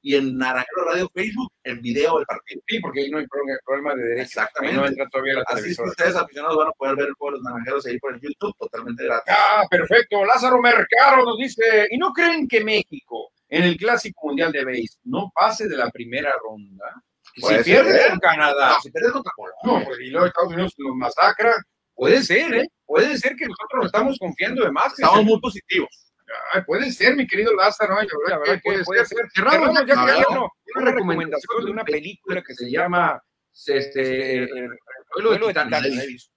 y en Naranjero Radio Facebook en video del partido. Sí, porque ahí no hay problema de derecho. Exactamente. Ahí no entra todavía la Así que ustedes aficionados van a poder ver el juego de los naranjeros ahí por el YouTube totalmente gratis. Ah, perfecto. Lázaro Mercado nos dice, ¿y no creen que México en el Clásico Mundial de Béis no pase de la primera ronda? Si pierde con Canadá. No, si pierde contra Colombia. No, pues, y luego Estados Unidos nos masacra. Puede ser, ¿eh? Puede ser que nosotros nos estamos confiando de más. Estamos muy positivos. Ay, puede ser, mi querido Lázaro. Ay, la verdad que puede, ser. Cerramos, ya, ya, ya, no. Una recomendación de una película que se llama este, el duelo de titanes.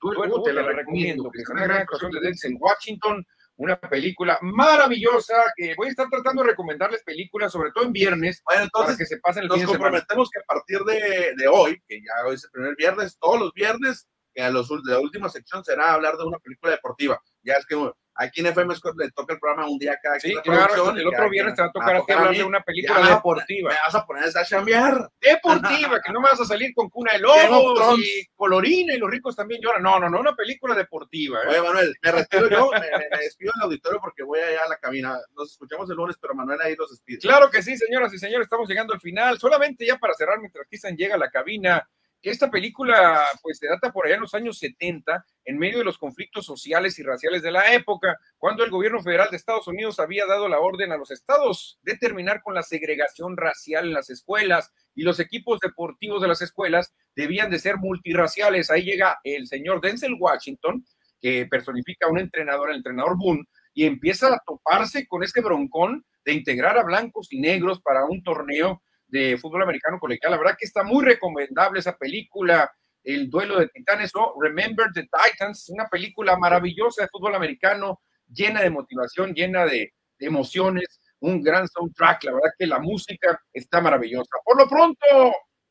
Te la recomiendo, que es una gran actuación de Denzel Washington, una película maravillosa que voy a estar tratando de recomendarles películas, sobre todo en viernes, Bueno, entonces para que se pasen el nos comprometemos que a partir de, de hoy, que ya hoy es el primer viernes, todos los viernes, que a los, la última sección será hablar de una película deportiva. Ya es que aquí en FM Scott le toca el programa un día cada Sí, claro, el otro viernes te va a tocar a ti hablar de una película deportiva. Me vas a poner a chambear. Deportiva, que no me vas a salir con cuna de lobos y colorina y los ricos también lloran. No, no, no, una película deportiva. ¿eh? Oye, Manuel, me retiro yo, me, me- me despido del auditorio porque voy allá a la cabina. Nos escuchamos el lunes, pero Manuel ahí los despide. Claro que sí, señoras y señores, estamos llegando al final. Solamente ya para cerrar, mientras Cristian llega a la cabina, esta película pues se data por allá en los años 70, en medio de los conflictos sociales y raciales de la época, cuando el gobierno federal de Estados Unidos había dado la orden a los estados de terminar con la segregación racial en las escuelas y los equipos deportivos de las escuelas debían de ser multirraciales. Ahí llega el señor Denzel Washington, que personifica a un entrenador, el entrenador Boone, y empieza a toparse con este broncón de integrar a blancos y negros para un torneo de fútbol americano colegial. La verdad que está muy recomendable esa película, El duelo de titanes o Remember the Titans, una película maravillosa de fútbol americano, llena de motivación, llena de, emociones, un gran soundtrack. La verdad que la música está maravillosa. Por lo pronto,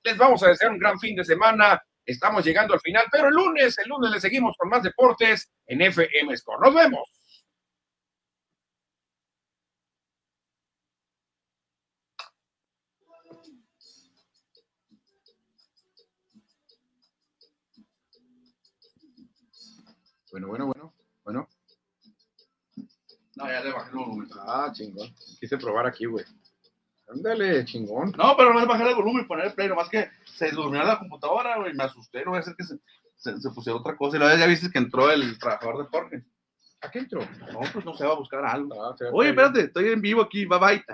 les vamos a desear un gran fin de semana. Estamos llegando al final, pero el lunes, el lunes le seguimos con más deportes en FM Score. Nos vemos. Bueno, bueno, bueno, bueno. No, ya le bajé el volumen. Ah, chingón. Quise probar aquí, güey. Ándale, chingón. No, pero no es bajar el volumen y poner el play, nomás que se durmió la computadora, güey, me asusté, no voy a hacer que se, se, se pusiera otra cosa. Y luego ya viste que entró el trabajador de Jorge. ¿A qué entró? No, pues no se va a buscar algo. Ah, Oye, espérate, estoy en vivo aquí, bye bye.